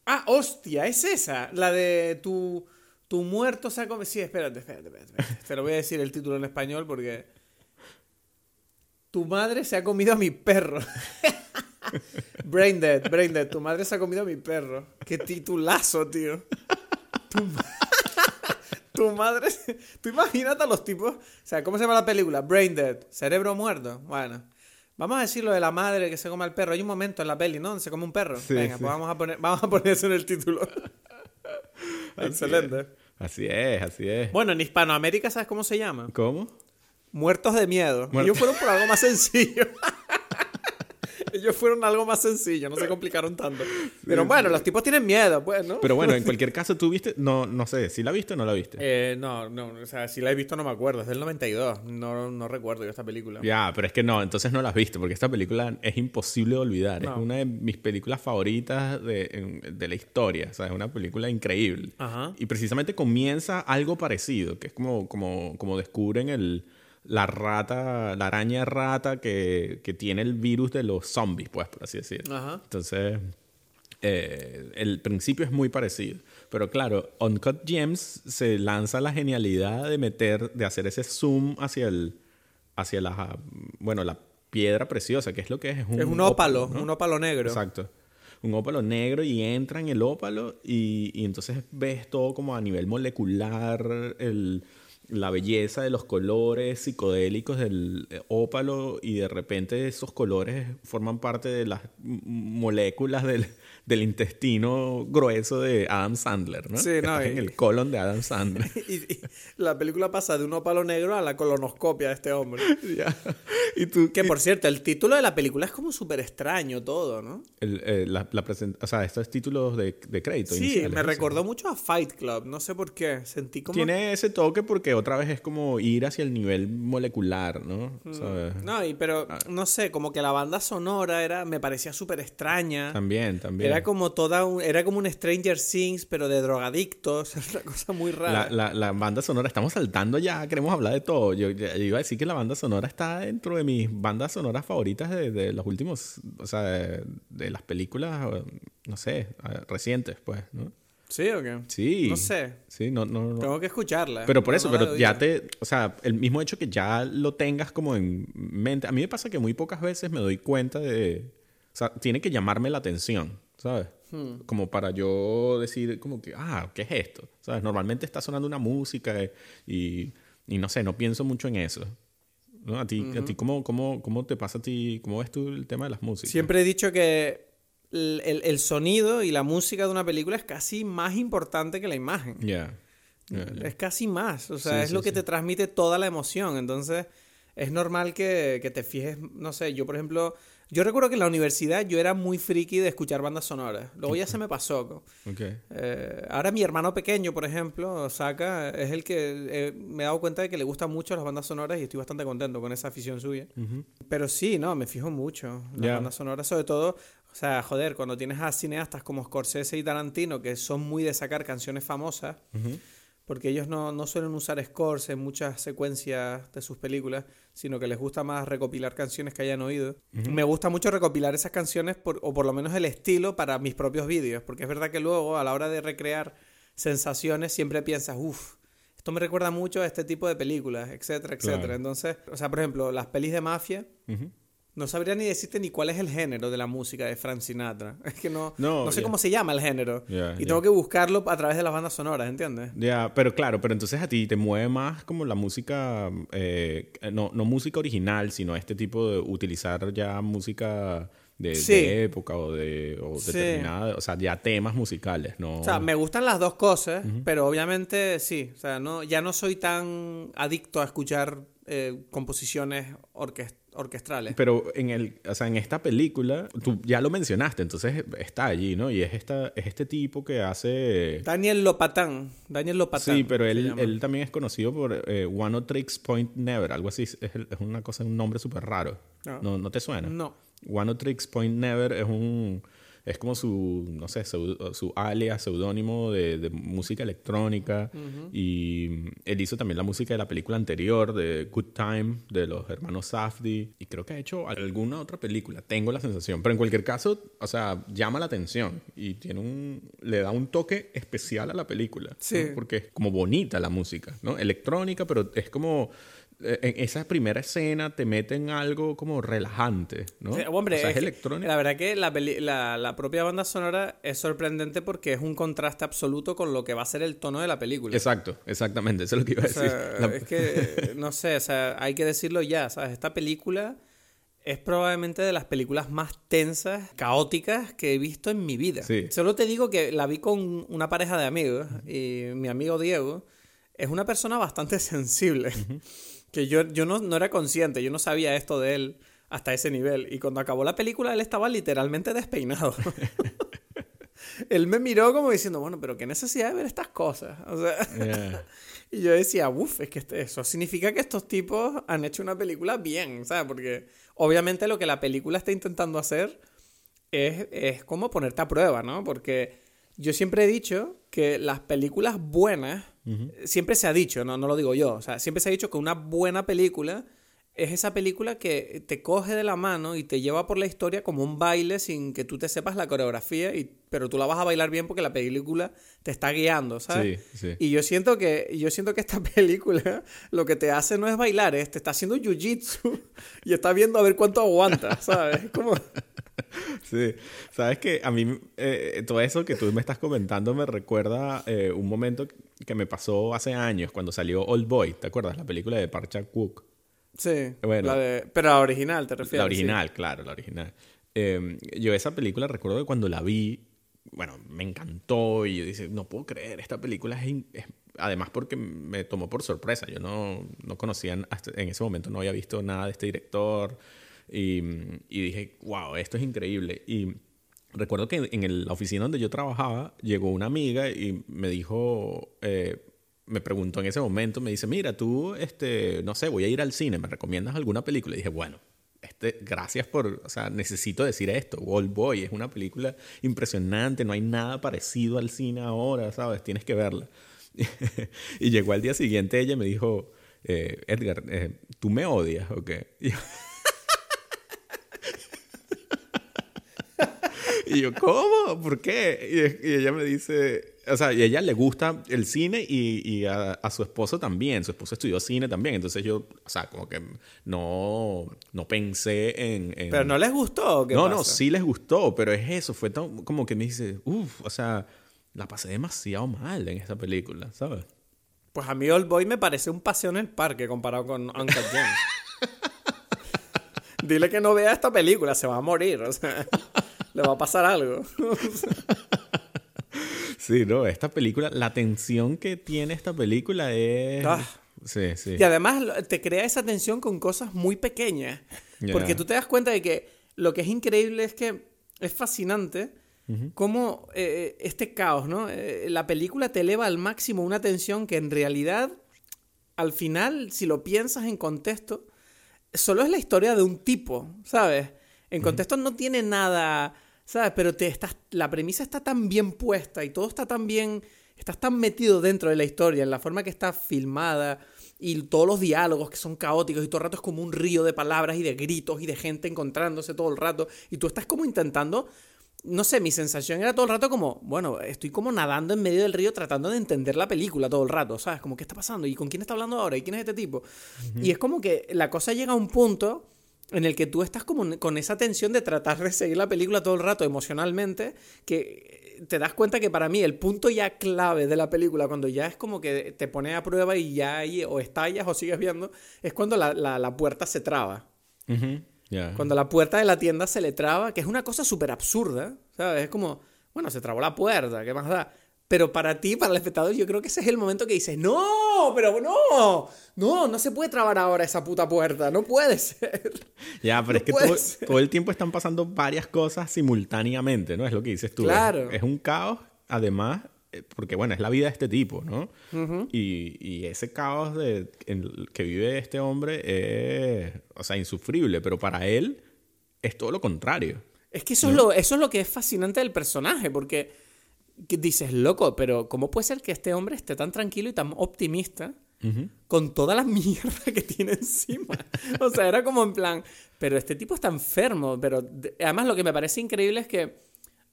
Ah, hostia, es esa, la de tu, tu muerto se ha comido... Sí, espérate, espérate, espérate. Te lo voy a decir el título en español porque... Tu madre se ha comido a mi perro. [laughs] brain dead, brain dead. Tu madre se ha comido a mi perro. Qué titulazo, tío. Tu, [laughs] madre. Tú imagínate a los tipos. O sea, ¿cómo se llama la película? Brain dead. Cerebro muerto. Bueno. Vamos a decir lo de la madre que se come al perro. Hay un momento en la peli, ¿no? Donde se come un perro. Venga, pues vamos a, poner, vamos a poner eso en el título. [laughs] Excelente. Así es, así es. Bueno, en Hispanoamérica, ¿sabes cómo se llama? ¿Cómo? Muertos de miedo. Ellos fueron por algo más sencillo. [laughs] Ellos fueron algo más sencillo, no se complicaron tanto. Pero bueno, los tipos tienen miedo, pues, ¿no? Pero bueno, en cualquier caso, ¿tú viste? No, no sé, ¿si la viste o no la viste? Eh, no, no, o sea, si la he visto no me acuerdo, es del 92, no, no recuerdo yo esta película. Ya, pero es que no, entonces no la has visto, porque esta película es imposible de olvidar. Es una de mis películas favoritas de, de la historia, o sea, es una película increíble. Ajá. Y precisamente comienza algo parecido, que es como, como, como descubren el la rata, la araña rata que, que, tiene el virus de los zombies, pues, por así decirlo. Ajá. Entonces, eh, el principio es muy parecido. Pero claro, Uncut Gems se lanza la genialidad de meter, de hacer ese zoom hacia el, hacia la, bueno, la piedra preciosa, que es lo que es. Es un, es un ópalo, un ópalo negro. Exacto. Un ópalo negro y entra en el ópalo y, y entonces ves todo como a nivel molecular, el la belleza de los colores psicodélicos del eh, ópalo y de repente esos colores forman parte de las moléculas del, del intestino grueso de Adam Sandler, ¿no? Sí, no. en el colon de Adam Sandler. [laughs] y, la película pasa de un ópalo negro a la colonoscopia de este hombre. [laughs] ya. ¿Y tú, que por cierto, el título de la película es como súper extraño todo, ¿no? El, eh, la, la o sea, estos títulos de, de crédito. Sí, me recordó mucho a Fight Club, no sé por qué. Sentí como. Tiene ese toque porque otra vez es como ir hacia el nivel molecular, ¿no? Mm. No, y, pero ah. no sé, como que la banda sonora era, me parecía súper extraña. También, también. Era como toda un, era como un Stranger Things, pero de drogadictos. Es [laughs] una cosa muy rara. La, la, la, banda sonora, estamos saltando ya, queremos hablar de todo. Yo, yo, iba a decir que la banda sonora está dentro de mis bandas sonoras favoritas de, de los últimos, o sea, de, de, las películas, no sé, recientes, pues, ¿no? ¿Sí o qué? Sí. No sé. Sí, no, no, no. Tengo que escucharla. Pero por eso, no pero ya te, o sea, el mismo hecho que ya lo tengas como en mente. A mí me pasa que muy pocas veces me doy cuenta de, o sea, tiene que llamarme la atención, ¿sabes? Hmm. Como para yo decir, como que, ah, ¿qué es esto? ¿Sabes? Normalmente está sonando una música y, y no sé, no pienso mucho en eso. ¿No? A ti, uh -huh. a ti ¿cómo, cómo, ¿cómo te pasa a ti? ¿Cómo ves tú el tema de las músicas? Siempre he dicho que el, el, el sonido y la música de una película es casi más importante que la imagen. Ya. Yeah. Yeah, yeah. Es casi más. O sea, Sí, es sí, lo que sí. te transmite toda la emoción. Entonces, es normal que, que te fijes, no sé, yo por ejemplo, yo recuerdo que en la universidad yo era muy friki de escuchar bandas sonoras. Luego ya se me pasó. Okay. Eh, ahora mi hermano pequeño, por ejemplo, Saka, es el que eh, me he dado cuenta de que le gustan mucho las bandas sonoras y estoy bastante contento con esa afición suya. Uh -huh. Pero sí, no, me fijo mucho. Las Yeah. bandas sonoras, sobre todo, o sea, joder, cuando tienes a cineastas como Scorsese y Tarantino, que son muy de sacar canciones famosas, Uh -huh. porque ellos no, no suelen usar scores en muchas secuencias de sus películas, sino que les gusta más recopilar canciones que hayan oído. Me gusta mucho recopilar esas canciones, por- o por lo menos el estilo, para mis propios vídeos, porque es verdad que luego, a la hora de recrear sensaciones, siempre piensas, uff, esto me recuerda mucho a este tipo de películas, etcétera, etcétera. Claro. Entonces, o sea, por ejemplo, las pelis de mafia, Uh -huh. No sabría ni decirte ni cuál es el género de la música de Frank Sinatra. [laughs] Es que no, No, no sé cómo se llama el género. Y tengo que buscarlo a través de las bandas sonoras, ¿entiendes? Ya, pero claro, pero entonces a ti te mueve más como la música, eh, no, no música original, sino este tipo de utilizar ya música de, Sí. de época o de o Sí. determinada, o sea, ya temas musicales, ¿no? O sea, me gustan las dos cosas, pero obviamente sí. O sea, no, ya no soy tan adicto a escuchar eh, composiciones orques- orquestrales. Pero en el, o sea, en esta película, tú ya lo mencionaste, entonces está allí, ¿no? Y es esta, es este tipo que hace Daniel Lopatán. Daniel Lopatán. Sí, pero él, él también es conocido por eh, One of Tricks Point Never, algo así. Es, es una cosa, un nombre súper raro. No. ¿No, ¿No te suena? No. One of Tricks Point Never es un es como su no sé su, su alias seudónimo de, de música electrónica. Y él hizo también la música de la película anterior de Good Time de los hermanos Safdie. Y creo que ha hecho alguna otra película tengo la sensación. Pero en cualquier caso o sea llama la atención y tiene un le da un toque especial a la película ¿no? Sí. porque es como bonita la música no electrónica pero es como eh, en esa primera escena te meten algo como relajante, ¿no? Sí, hombre, o sea, es, es electrónico. La verdad que la, la, la propia banda sonora es sorprendente porque es un contraste absoluto con lo que va a ser el tono de la película. Exacto, exactamente, eso es lo que iba a O decir. sea, La- es que, no sé, o sea, hay que decirlo ya, ¿sabes? Esta película es probablemente de las películas más tensas, caóticas que he visto en mi vida. Sí. Solo te digo que la vi con una pareja de amigos y mi amigo Diego es una persona bastante [laughs] sensible. Que yo, yo no, no era consciente, yo no sabía esto de él hasta ese nivel. Y cuando acabó la película, él estaba literalmente despeinado. [laughs] él me miró como diciendo, bueno, pero qué necesidad de ver estas cosas. O sea, [laughs] y yo decía, uff, es que este, eso significa que estos tipos han hecho una película bien, ¿sabes? Porque obviamente lo que la película está intentando hacer es, es como ponerte a prueba, ¿no? Porque yo siempre he dicho que las películas buenas, siempre se ha dicho, ¿no? no lo digo yo, o sea, siempre se ha dicho que una buena película es esa película que te coge de la mano y te lleva por la historia como un baile sin que tú te sepas la coreografía, y, pero tú la vas a bailar bien porque la película te está guiando, ¿sabes? Sí, sí. Y yo siento que yo siento que esta [laughs] película lo que te hace no es bailar, es te está haciendo jiu-jitsu y está viendo a ver cuánto aguanta, ¿sabes? Como [laughs] Sí, sabes que a mí eh, todo eso que tú me estás comentando me recuerda eh, un momento que me pasó hace años cuando salió Old Boy, ¿te acuerdas? La película de Park Chan-wook. Sí. Bueno, pero la original, ¿te refieres? La original, claro, la original. Em, yo esa película recuerdo que cuando la vi, bueno, me encantó y yo dije, no puedo creer, esta película es, además porque me tomó por sorpresa. Yo no, no conocía, en ese momento no había visto nada de este director y, y dije, wow, esto es increíble. Y recuerdo que en la oficina donde yo trabajaba llegó una amiga y me dijo, eh, me preguntó en ese momento, me dice, mira, tú, este, no sé, voy a ir al cine, ¿me recomiendas alguna película? Y dije, bueno, este, gracias por, o sea, necesito decir esto. Old Boy es una película impresionante, no hay nada parecido al cine ahora, ¿sabes? Tienes que verla. [laughs] y llegó al día siguiente ella me dijo, eh, Edgar, eh, ¿tú me odias o qué? [laughs] Y yo, ¿cómo? ¿Por qué? Y, ella me dice, o sea, y a ella le gusta el cine y, y a, su esposo también. Su esposo estudió cine también. Entonces yo, o sea, como que no, no pensé en, ¿Pero no les gustó? no, no, sí les gustó, pero es eso. Fue como que me dice, uff, o sea, la pasé demasiado mal en esta película, ¿sabes? Pues a mí Old Boy me parece un paseo en el parque comparado con Uncle James. [laughs] Dile que no vea esta película, se va a morir. O sea [laughs] le va a pasar algo. [laughs] sí, no, esta película, la tensión que tiene esta película es... Ah. Sí, sí. Y además te crea esa tensión con cosas muy pequeñas. Porque tú te das cuenta de que lo que es increíble es que es fascinante cómo eh, este caos, ¿no? Eh, la película te eleva al máximo una tensión que en realidad, al final, si lo piensas en contexto, solo es la historia de un tipo, ¿sabes? En contexto no tiene nada ¿sabes? Pero te estás, la premisa está tan bien puesta y todo está tan bien, estás tan metido dentro de la historia, en la forma que está filmada y todos los diálogos que son caóticos y todo el rato es como un río de palabras y de gritos y de gente encontrándose todo el rato y tú estás como intentando no sé, mi sensación era todo el rato como, bueno, estoy como nadando en medio del río tratando de entender la película todo el rato, ¿sabes? Como, ¿qué está pasando? ¿Y con quién está hablando ahora? ¿Y quién es este tipo? Y es como que la cosa llega a un punto en el que tú estás como con esa tensión de tratar de seguir la película todo el rato emocionalmente, que te das cuenta que para mí el punto ya clave de la película, cuando ya es como que te pone a prueba y ya ahí o estallas o sigues viendo, es cuando la, la, puerta se traba. Cuando la puerta de la tienda se le traba, que es una cosa súper absurda, ¿sabes? Es como, bueno, se trabó la puerta, ¿qué más da? Pero para ti, para el espectador, yo creo que ese es el momento que dices, no, pero no, no, no se puede trabar ahora esa puta puerta, no puede ser. Ya, pero es que todo, el tiempo están pasando varias cosas simultáneamente, ¿no? Es lo que dices tú. Claro. Es, un caos, además, eh, porque bueno, es la vida de este tipo, ¿no? y, y, ese caos de, en, que vive este hombre es, o sea, insufrible, pero para él es todo lo contrario. Es que eso, es, lo, eso es lo que es fascinante del personaje, porque que dices, loco, pero ¿cómo puede ser que este hombre esté tan tranquilo y tan optimista con toda la [laughs] mierda que tiene encima? o sea, era como en plan, pero este tipo está enfermo, pero además lo que me parece increíble es que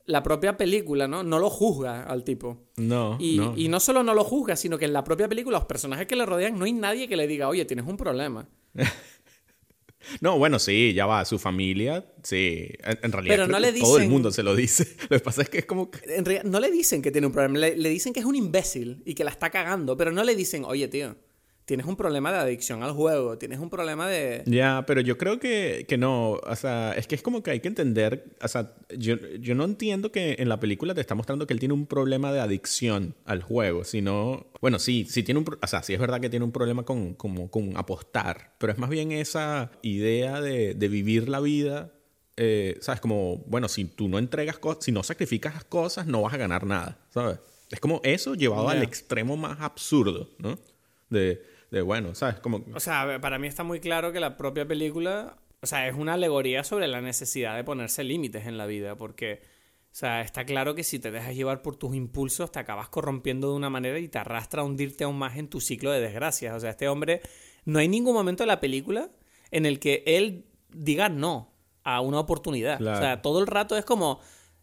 la propia película, ¿no? No lo juzga al tipo. No y, no. y no solo no lo juzga, sino que en la propia película, los personajes que le rodean, no hay nadie que le diga, oye, tienes un problema. [laughs] No, bueno, sí, ya va. Su familia, sí. En, realidad, todo el mundo se lo dice. [laughs] Lo que pasa es que es como. En realidad, no le dicen que tiene un problema. Le, dicen que es un imbécil y que la está cagando. Pero no le dicen, oye, tío, tienes un problema de adicción al juego, tienes un problema de... Ya, pero yo creo que, que no, o sea, es que es como que hay que entender, o sea, yo, yo no entiendo que en la película te está mostrando que él tiene un problema de adicción al juego, sino, bueno, sí, sí tiene un, o sea, sí es verdad que tiene un problema con, como, con apostar, pero es más bien esa idea de, de vivir la vida eh, ¿sabes? Como, bueno, si tú no entregas cosas, si no sacrificas cosas, no vas a ganar nada, ¿sabes? Es como eso llevado al extremo más absurdo, ¿no? De, de, bueno, ¿sabes? Como... O sea, para mí está muy claro que la propia película, o sea, es una alegoría sobre la necesidad de ponerse límites en la vida, porque, o sea, está claro que si te dejas llevar por tus impulsos, te acabas corrompiendo de una manera y te arrastra a hundirte aún más en tu ciclo de desgracias. O sea, este hombre, no hay ningún momento de la película en el que él diga no a una oportunidad. O sea, todo el rato es como,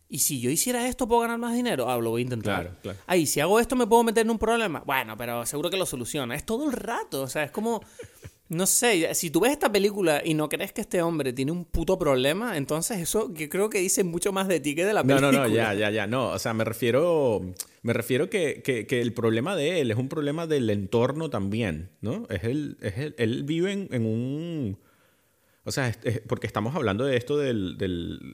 ¿y si yo hiciera esto puedo ganar más dinero? Ah, lo voy a intentar. Claro, claro. Ah, si hago esto me puedo meter en un problema. Bueno, pero seguro que lo soluciona. Es todo el rato. O sea, es como... No sé, si tú ves esta película y no crees que este hombre tiene un puto problema, entonces eso yo creo que dice mucho más de ti que de la película. No, no, no, ya, ya, ya, no. O sea, me refiero, me refiero que, que, que el problema de él es un problema del entorno también, ¿no? Es el, es el, él vive en un o sea, porque estamos hablando de esto del,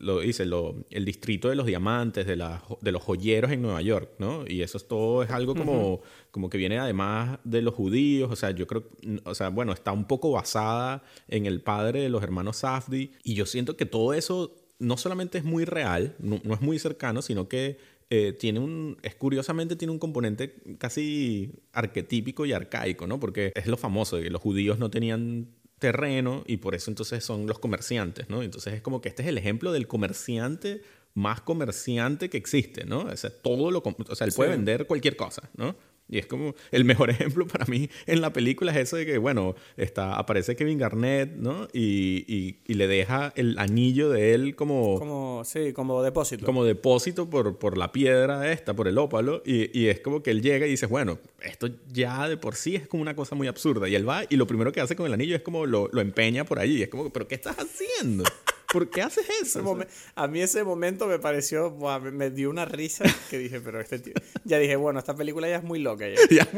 lo dice, lo, el distrito de los diamantes, de, la, de los joyeros en Nueva York, ¿no? Y eso es todo es algo como, como que viene además de los judíos, o sea, yo creo, o sea, bueno, está un poco basada en el padre de los hermanos Safdie, y yo siento que todo eso no solamente es muy real, no, es muy cercano, sino que eh, tiene un, es curiosamente tiene un componente casi arquetípico y arcaico, ¿no? Porque es lo famoso, que los judíos no tenían terreno y por eso entonces son los comerciantes, ¿no? Entonces es como que este es el ejemplo del comerciante más comerciante que existe, ¿no? O sea, todo lo, o sea, él puede vender cualquier cosa, ¿no? Y es como el mejor [laughs] ejemplo para mí en la película es eso de que, bueno, está, aparece Kevin Garnett, ¿no? Y, y, le deja el anillo de él como... Como, sí, como depósito. Como depósito por, por la piedra esta, por el ópalo. Y, y es como que él llega y dice, bueno, esto ya de por sí es como una cosa muy absurda. Y él va y lo primero que hace con el anillo es como lo, lo empeña por allí. Y es como, ¿pero qué estás haciendo? [laughs] ¿Por qué haces [laughs] eso? a mí ese momento me pareció, me dio una risa que dije, pero este tío... Ya dije, bueno, esta película ya es muy loca. Ya. [laughs]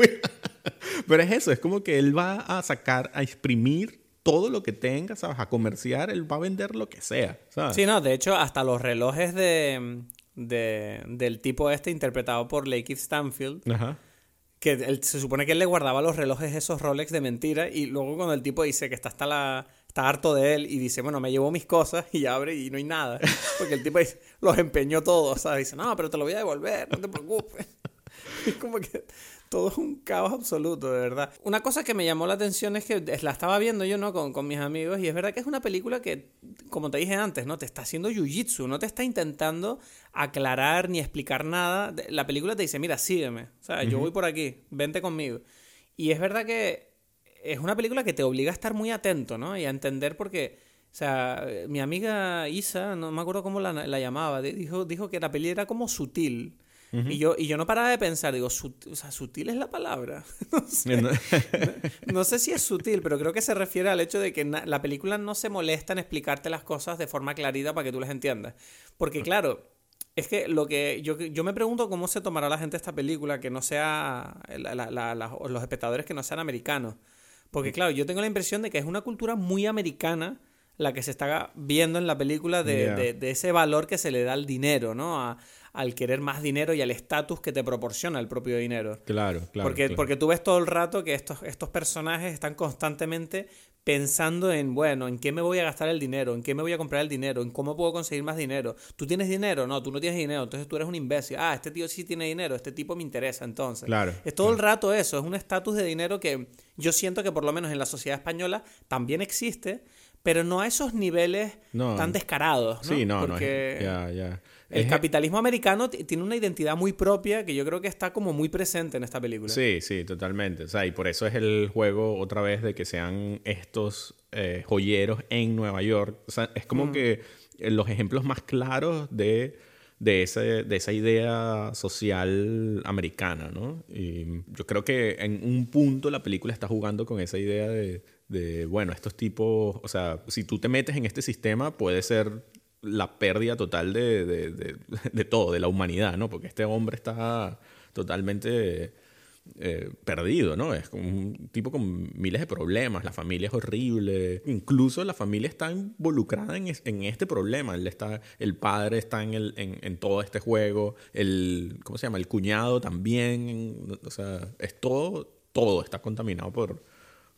[laughs] Pero es eso, es como que él va a sacar, a exprimir todo lo que tenga, ¿sabes? A comerciar, él va a vender lo que sea, ¿sabes? Sí, no, de hecho, hasta los relojes de, de del tipo este interpretado por Lake Stanfield. Ajá que se supone que él le guardaba los relojes esos Rolex de mentira y luego cuando el tipo dice que está hasta la está harto de él y dice, bueno, me llevo mis cosas y abre y no hay nada. Porque el tipo los empeñó todos, sea Dice, no, pero te lo voy a devolver, no te preocupes. [laughs] Es como que todo es un caos absoluto, de verdad. Una cosa que me llamó la atención es que la estaba viendo yo, ¿no? Con, con mis amigos y es verdad que es una película que, como te dije antes, ¿no? Te está haciendo jiu-jitsu, no te está intentando aclarar ni explicar nada. La película te dice, mira, sígueme. O sea, yo voy por aquí, vente conmigo. Y es verdad que es una película que te obliga a estar muy atento, ¿no? Y a entender porque, o sea, mi amiga Isa, no me acuerdo cómo la, la llamaba, dijo, dijo que la peli era como sutil. y, yo, y yo no paraba de pensar, digo, o sea, sutil es la palabra. [laughs] [laughs] no, sé, si es sutil, pero creo que se refiere al hecho de que la película no se molesta en explicarte las cosas de forma clarita para que tú las entiendas. Porque claro, es que lo que yo, yo me pregunto cómo se tomará la gente esta película que no sea los espectadores que no sean americanos. Porque claro, yo tengo la impresión de que es una cultura muy americana la que se está viendo en la película de, de, ese valor que se le da al dinero, ¿no? al querer más dinero y al estatus que te proporciona el propio dinero. Claro, claro porque, Porque tú ves todo el rato que estos, estos personajes están constantemente pensando en, bueno, ¿en qué me voy a gastar el dinero? ¿En qué me voy a comprar el dinero? ¿En cómo puedo conseguir más dinero? ¿Tú tienes dinero? No, tú no tienes dinero, entonces tú eres un imbécil. Ah, este tío sí tiene dinero, este tipo me interesa entonces. Claro. Es todo el rato eso, es un estatus de dinero que yo siento que por lo menos en la sociedad española también existe, pero no a esos niveles tan descarados. ¿no? Sí, no, Porque Ya, ya. El capitalismo americano tiene una identidad muy propia que yo creo que está como muy presente en esta película. Sí, sí, totalmente. O sea, y por eso es el juego otra vez de que sean estos eh, joyeros en Nueva York. O sea, es como mm. que los ejemplos más claros de, de, ese, de esa idea social americana, ¿no? Y yo creo que en un punto la película está jugando con esa idea de, de, bueno, estos tipos, o sea, si tú te metes en este sistema, puede ser la pérdida total de, de, de, todo, de la humanidad, ¿no? Porque este hombre está totalmente eh, perdido, ¿no? Es un tipo con miles de problemas, la familia es horrible, incluso la familia está involucrada en, en este problema, Él está, el padre está en, el, en, todo este juego, el, ¿cómo se llama? El cuñado también, o sea, es todo, todo está contaminado por,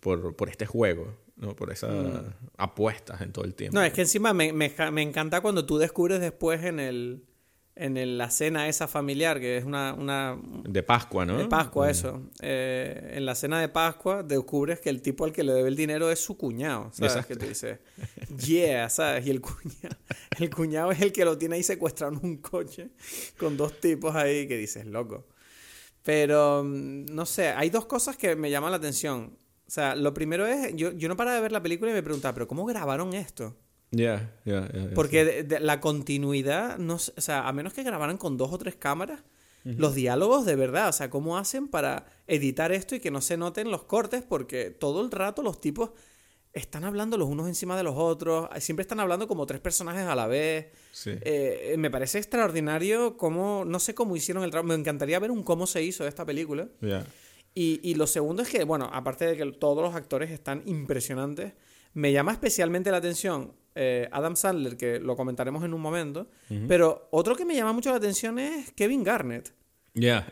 por, por este juego. ¿no? Por esas mm. apuestas en todo el tiempo. No, es que encima me, me, me encanta cuando tú descubres después en el, en la cena esa familiar, que es una, una... De Pascua, ¿no? De Pascua, mm. eso. Eh, en la cena de Pascua descubres que el tipo al que le debe el dinero es su cuñado, ¿sabes? Que te dice, yeah, ¿sabes? Y el cuñado, [laughs] el cuñado es el que lo tiene ahí secuestrado en un coche con dos tipos ahí que dices, loco. Pero, mm, no sé, hay dos cosas que me llaman la atención. O sea, lo primero es, yo, yo no paraba de ver la película y me preguntaba, ¿pero cómo grabaron esto? Ya, ya, ya. Porque la continuidad, no, o sea, a menos que grabaran con dos o tres cámaras, los diálogos de verdad, o sea, ¿cómo hacen para editar esto y que no se noten los cortes? Porque todo el rato los tipos están hablando los unos encima de los otros, siempre están hablando como tres personajes a la vez. Sí. Eh, me parece extraordinario cómo, no sé cómo hicieron el trabajo, me encantaría ver un cómo se hizo esta película. Y, y lo segundo es que, bueno, aparte de que todos los actores están impresionantes, me llama especialmente la atención eh, Adam Sandler, que lo comentaremos en un momento. Pero otro que me llama mucho la atención es Kevin Garnett. Ya.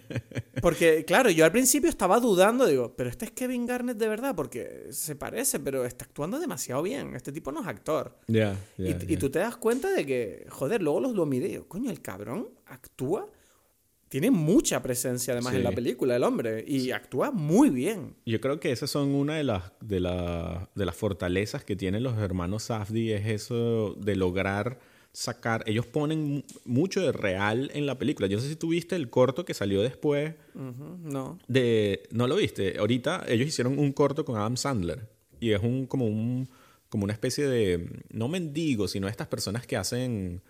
[laughs] porque, claro, yo al principio estaba dudando, digo, pero este es Kevin Garnett de verdad, porque se parece, pero está actuando demasiado bien. Este tipo no es actor. Ya. y, tú te das cuenta de que, joder, luego los lo miré, coño, el cabrón actúa tiene mucha presencia además en la película el hombre y actúa muy bien. Yo creo que esas son una de las, de, de las fortalezas que tienen los hermanos Safdie, es eso de lograr sacar, ellos ponen mucho de real en la película. Yo no sé si tú viste el corto que salió después. No. De, ¿No lo viste? Ahorita ellos hicieron un corto con Adam Sandler y es un como un como una especie de no mendigo, sino estas personas que hacen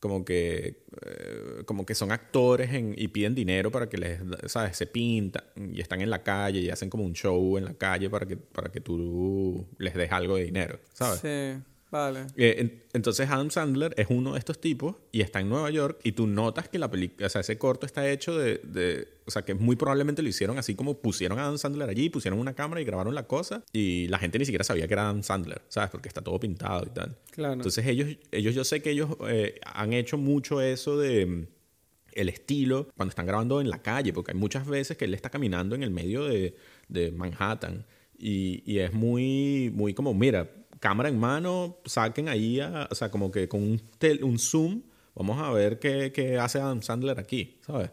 como que, eh, como que son actores y piden dinero para que les, ¿sabes? Se pintan y están en la calle y hacen como un show en la calle para que, para que tú les des algo de dinero, ¿sabes? Sí. Vale. Eh, entonces Adam Sandler es uno de estos tipos y está en Nueva York y tú notas que la película, o sea, ese corto está hecho de, de, o sea, que muy probablemente lo hicieron así como pusieron a Adam Sandler allí, pusieron una cámara y grabaron la cosa y la gente ni siquiera sabía que era Adam Sandler, ¿sabes? Porque está todo pintado y tal. Claro. Entonces ellos, ellos yo sé que ellos eh, han hecho mucho eso de mm, el estilo cuando están grabando en la calle, porque hay muchas veces que él está caminando en el medio de, de Manhattan y, y es muy, muy como, mira, cámara en mano, saquen ahí, o sea, como que con un, un zoom, vamos a ver qué, qué, hace Adam Sandler aquí, ¿sabes?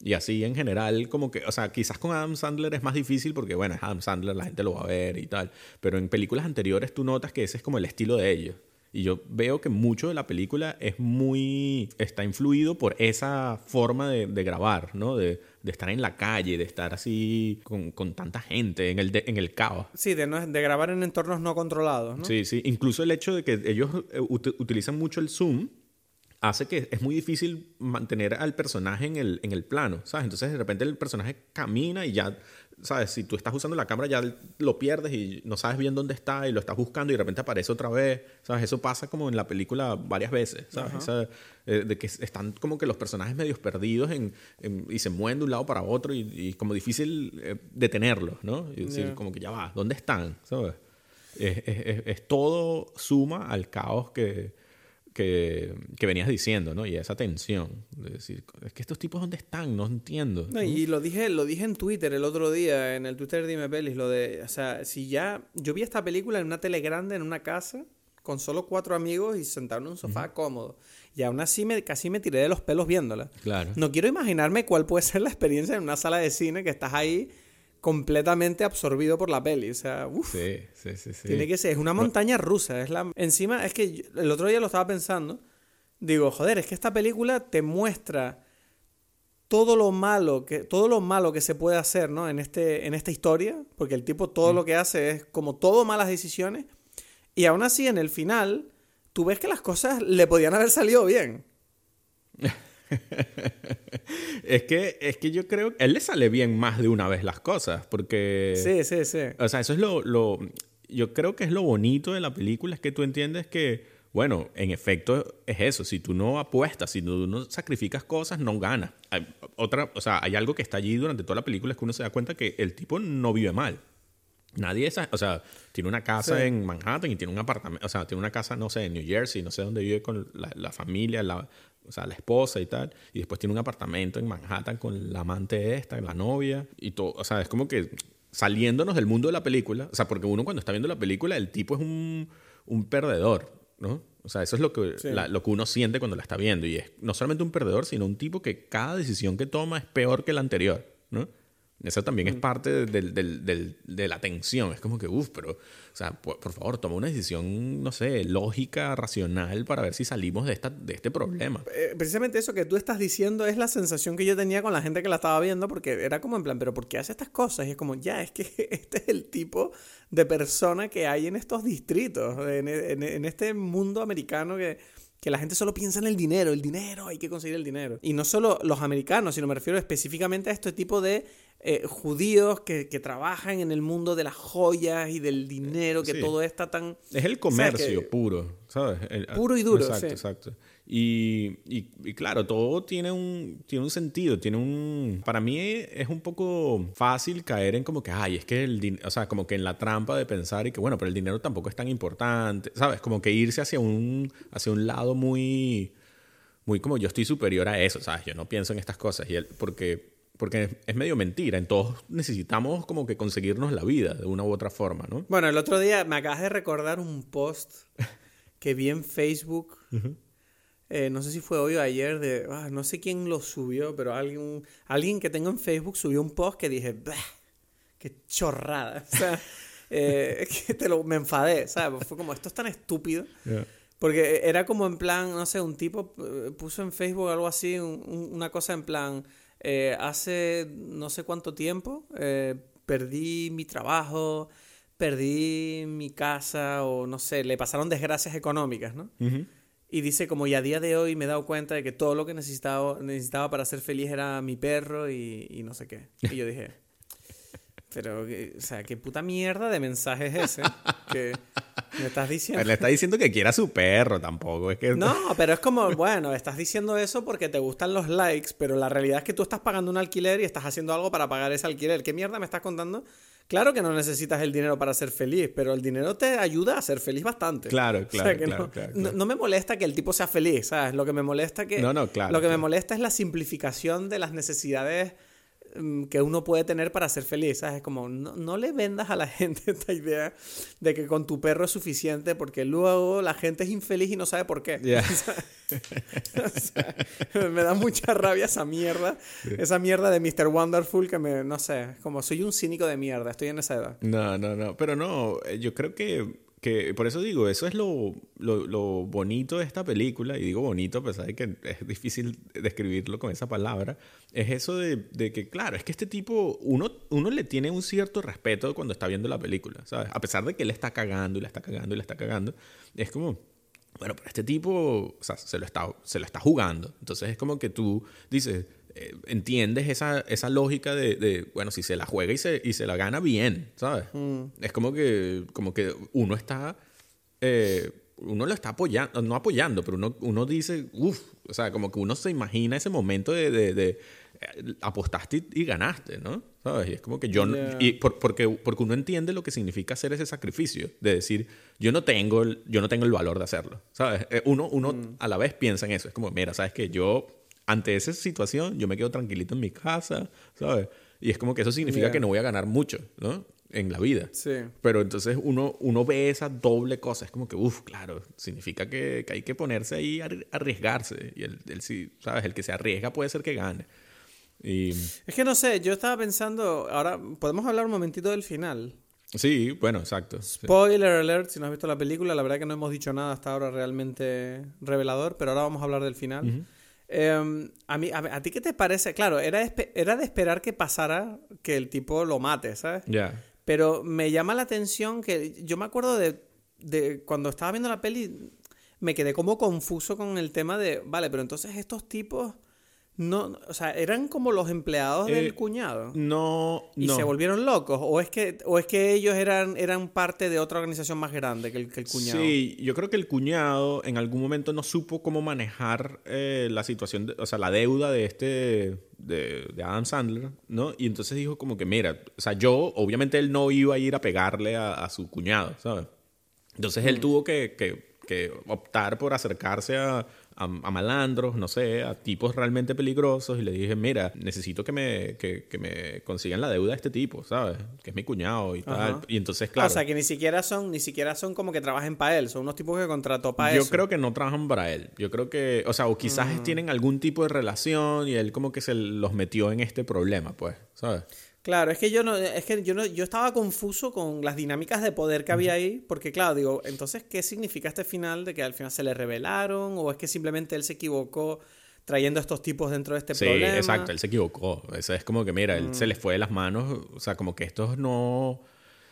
Y así en general, como que, o sea, quizás con Adam Sandler es más difícil porque, bueno, es Adam Sandler, la gente lo va a ver y tal, pero en películas anteriores tú notas que ese es como el estilo de ellos. Y yo veo que mucho de la película es muy. está influido por esa forma de, de grabar, ¿no? De, de, estar en la calle, de estar así con, con tanta gente, en el, en el caos. Sí, de, no, de grabar en entornos no controlados, ¿no? Sí, sí. Incluso el hecho de que ellos eh, utilizan mucho el zoom hace que es muy difícil mantener al personaje en el, en el plano, ¿sabes? Entonces de repente el personaje camina y ya ¿sabes? Si tú estás usando la cámara ya lo pierdes y no sabes bien dónde está y lo estás buscando y de repente aparece otra vez, ¿sabes? Eso pasa como en la película varias veces, ¿sabes? Eh, de que están como que los personajes medios perdidos en, y se mueven de un lado para otro y, y como difícil eh, detenerlos, ¿no? Y decir, como que ya va, ¿dónde están? ¿Sabes? Es, es, es todo suma al caos que, que, que, venías diciendo, ¿no? Y esa tensión. De decir, es que estos tipos, ¿dónde están? No entiendo. No, y lo dije, lo dije en Twitter el otro día, en el Twitter de Dime Pelis, lo de, o sea, si ya, yo vi esta película en una tele grande, en una casa, con solo cuatro amigos y sentado en un sofá cómodo. Y aún así me, casi me tiré de los pelos viéndola. Claro. No quiero imaginarme cuál puede ser la experiencia en una sala de cine que estás ahí completamente absorbido por la peli. O sea, uff. Sí, sí, sí, sí, Tiene que ser, es una montaña rusa. Es la... Encima, es que el otro día lo estaba pensando. Digo, joder, es que esta película te muestra todo lo malo que, todo lo malo que se puede hacer, ¿no? En, este, en esta historia. Porque el tipo todo lo que hace es como todo malas decisiones. Y aún así, en el final, tú ves que las cosas le podían haber salido bien. [laughs] es, que, es que yo creo que él le sale bien más de una vez las cosas, porque... Sí, sí, sí. O sea, eso es lo, lo... Yo creo que es lo bonito de la película, es que tú entiendes que bueno, en efecto es eso. Si tú no apuestas, si tú no sacrificas cosas, no ganas. Hay otra, o sea, hay algo que está allí durante toda la película es que uno se da cuenta que el tipo no vive mal. Nadie es, o sea, tiene una casa en Manhattan y tiene un apartamento, o sea, tiene una casa, no sé, en New Jersey, no sé dónde vive con la, familia, la, o sea, la esposa y tal, y después tiene un apartamento en Manhattan con la amante esta, la novia, y todo, o sea, es como que saliéndonos del mundo de la película, o sea, porque uno cuando está viendo la película, el tipo es un, un perdedor, ¿no? O sea, eso es lo que, lo que uno siente cuando la está viendo, y es no solamente un perdedor, sino un tipo que cada decisión que toma es peor que la anterior, ¿no? Eso también es mm. parte de la tensión. Es como que, uff, pero, o sea, por, favor, toma una decisión, no sé, lógica, racional, para ver si salimos de, esta, de este problema. Eh, precisamente eso que tú estás diciendo es la sensación que yo tenía con la gente que la estaba viendo, porque era como en plan, pero ¿por qué hace estas cosas? Y es como, ya, es que [laughs] este es el tipo de persona que hay en estos distritos, en, en este mundo americano que que la gente solo piensa en el dinero, el dinero, hay que conseguir el dinero. Y no solo los americanos, sino me refiero específicamente a este tipo de eh, judíos que, trabajan en el mundo de las joyas y del dinero, que todo está tan... Es el comercio puro, ¿sabes? puro y duro. Exacto, exacto. Y, y, claro, todo tiene un, tiene un sentido, tiene un... Para mí es un poco fácil caer en como que, ay, es que el o sea, como que en la trampa de pensar y que, bueno, pero el dinero tampoco es tan importante, ¿sabes? Como que irse hacia un, hacia un lado muy, muy como yo estoy superior a eso, ¿sabes? Yo no pienso en estas cosas, y él, porque porque es medio mentira. En todos necesitamos como que conseguirnos la vida de una u otra forma, ¿no? Bueno, el otro día me acabas de recordar un post que vi en Facebook. [laughs] Eh, no sé si fue hoy o ayer, de, ah, no sé quién lo subió, pero alguien, alguien que tengo en Facebook subió un post que dije, qué chorrada. [laughs] O sea, eh, [laughs] que te lo, me enfadé, ¿sabes? Fue como, esto es tan estúpido. Porque era como en plan, no sé, un tipo eh, puso en Facebook algo así, una cosa en plan, eh, hace no sé cuánto tiempo eh, perdí mi trabajo, perdí mi casa o no sé, le pasaron desgracias económicas, ¿no? Y dice como, y a día de hoy me he dado cuenta de que todo lo que necesitaba, necesitaba para ser feliz era mi perro y, y no sé qué. Y yo dije, pero, o sea, qué puta mierda de mensaje es ese que me estás [laughs] diciendo. le está diciendo que quiera su perro tampoco. Es que... No, [laughs] pero es como, bueno, estás diciendo eso porque te gustan los likes, pero la realidad es que tú estás pagando un alquiler y estás haciendo algo para pagar ese alquiler. ¿Qué mierda me estás contando? Claro que no necesitas el dinero para ser feliz, pero el dinero te ayuda a ser feliz bastante. Claro, [laughs] claro, claro, no, No, me molesta que el tipo sea feliz, ¿sabes? Lo que me molesta que... No, no, claro. Lo que me molesta es la simplificación de las necesidades que uno puede tener para ser feliz. ¿sabes? Como no, le vendas a la [laughs] gente esta idea de que con tu perro es suficiente porque luego la gente es infeliz y no sabe por qué. [laughs] me da mucha rabia esa mierda. Esa mierda de Mr. Wonderful que me, no sé, como soy un cínico de mierda, estoy en esa edad. No, no, no, pero no, eh, yo creo que que por eso digo, eso es lo, lo, bonito de esta película, y digo bonito a pesar de que es difícil describirlo con esa palabra, es eso de, de, que, claro, es que este tipo, uno, uno le tiene un cierto respeto cuando está viendo la película, ¿sabes? A pesar de que él está cagando y la está cagando y la está cagando, es como, bueno, pero este tipo, o sea, se lo está, se lo está jugando. Entonces es como que tú dices, eh, entiendes esa, esa lógica de, bueno, si se la juega y se, y se la gana bien, ¿sabes? Mm. Es como que, como que uno está, eh, uno lo está apoyando, no apoyando, pero uno, uno dice, uff, o sea, como que uno se imagina ese momento de, de, eh, apostaste y, ganaste, ¿no? ¿Sabes? Y es como que yo, y porque, porque uno entiende lo que significa hacer ese sacrificio, de decir, yo no tengo el, yo no tengo el valor de hacerlo, ¿sabes? Uno, uno mm. a la vez piensa en eso, es como, mira, ¿sabes que Yo ante esa situación yo me quedo tranquilito en mi casa, ¿sabes? Y es como que eso significa que no voy a ganar mucho, ¿no? En la vida. Sí. Pero entonces uno, uno ve esa doble cosa. Es como que, uff, claro, significa que, hay que ponerse ahí a arriesgarse. Y el, el, ¿sabes? El que se arriesga puede ser que gane. Y... Es que no sé, yo estaba pensando, ahora podemos hablar un momentito del final. Sí, bueno, exacto. Spoiler alert, si no has visto la película, la verdad que no hemos dicho nada hasta ahora realmente revelador, pero ahora vamos a hablar del final. Em, a, mí, a, ti qué te parece? Claro, era, era de esperar que pasara que el tipo lo mate, ¿sabes? Ya. Pero me llama la atención que yo me acuerdo de, de, cuando estaba viendo la peli, me quedé como confuso con el tema de, vale, pero entonces estos tipos No, o sea, eran como los empleados del Eh, cuñado. No, Y no. se volvieron locos. O es que, o es que ellos eran, eran parte de otra organización más grande que el, que el cuñado. Sí, yo creo que el cuñado en algún momento no supo cómo manejar eh, la situación, de- o sea, la deuda de este, de, de Adam Sandler, ¿no? Y entonces dijo como que, mira, o sea, yo, obviamente él no iba a ir a pegarle a, a su cuñado, ¿sabes? Entonces Mm. él tuvo que, que- que optar por acercarse a, a- a malandros, no sé, a tipos realmente peligrosos y le dije, mira, necesito que me, que, que me consigan la deuda de este tipo, ¿sabes? Que es mi cuñado y tal. Ajá. Y entonces, claro. O sea, que ni siquiera son, ni siquiera son como que trabajen para él. Son unos tipos que contrató para Yo eso. creo que no trabajan para él. Yo creo que, o sea, o quizás Mm. tienen algún tipo de relación y él como que se los metió en este problema, pues, ¿sabes? Claro, es que yo no, es que yo no, yo estaba confuso con las dinámicas de poder que había ahí, porque claro, digo, entonces, ¿qué significa este final de que al final se le revelaron? ¿O es que simplemente él se equivocó trayendo a estos tipos dentro de este sí, problema? Mm. exacto, él se equivocó. Eso es como que, mira, él se les fue de las manos, o sea, como que estos no...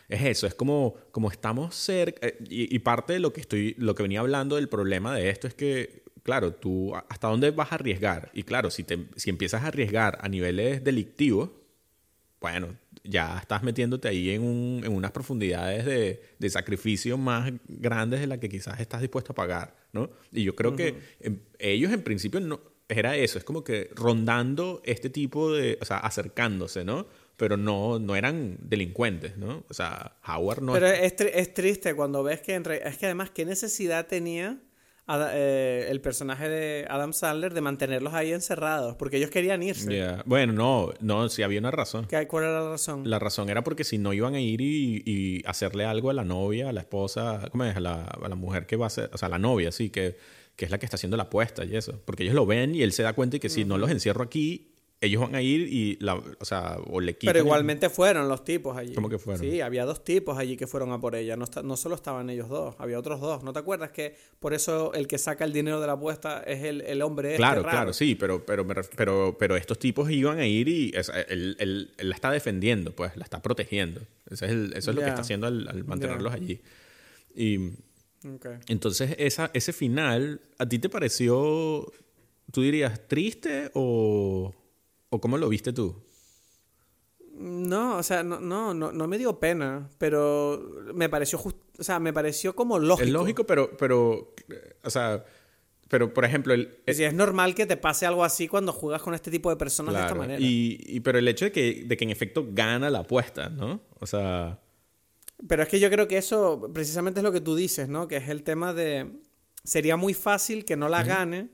Es eso, es como, como estamos cerca, eh, y, y parte de lo que estoy, lo que venía hablando del problema de esto es que, claro, tú, ¿hasta dónde vas a arriesgar? Y claro, si, te, si empiezas a arriesgar a niveles delictivos, bueno, ya estás metiéndote ahí en, un- en unas profundidades de, de sacrificio más grandes de las que quizás estás dispuesto a pagar, ¿no? Y yo creo que em, ellos en principio no era eso, es como que rondando este tipo de, o sea, acercándose, ¿no? Pero no, no eran delincuentes, ¿no? O sea, Howard no Pero es- es, tri- es triste cuando ves que en es que además qué necesidad tenía Eh, el personaje de Adam Sandler de mantenerlos ahí encerrados, porque ellos querían irse. Bueno, no, no, sí había una razón. ¿Qué- ¿Cuál era la razón? La razón era porque si no iban a ir y, y hacerle algo a la novia, a la esposa, ¿cómo es? A la, a la mujer que va a ser, o sea, a la novia, sí, que, que es la que está haciendo la apuesta y eso. Porque ellos lo ven y él se da cuenta y que si no los encierro aquí, ellos van a ir y, la, o sea, o le quitan. Pero el- igualmente fueron los tipos allí. ¿Cómo que fueron? Sí, había dos tipos allí que fueron a por ella. No, no solo estaban ellos dos, había otros dos. ¿No te acuerdas que por eso el que saca el dinero de la apuesta es el, el hombre este Claro, raro? claro, sí, pero, pero, pero, pero estos tipos iban a ir y o sea, él, él- él la está defendiendo, pues, la está protegiendo. Ese es el- eso es lo que está haciendo al, al mantenerlos allí. Y entonces esa, ese final, ¿a ti te pareció, tú dirías, triste o, o cómo lo viste tú? No, o sea, no, no, no, no me dio pena, pero me pareció just- o sea, me pareció como lógico. Es lógico, pero, pero, eh, o sea, pero por ejemplo, el, Es, normal que te pase algo así cuando juegas con este tipo de personas de esta manera. Y, y- pero el hecho de que, de que en efecto gana la apuesta, ¿no? O sea, Pero es que yo creo que eso precisamente es lo que tú dices, ¿no? Que es el tema de... Sería muy fácil que no la gane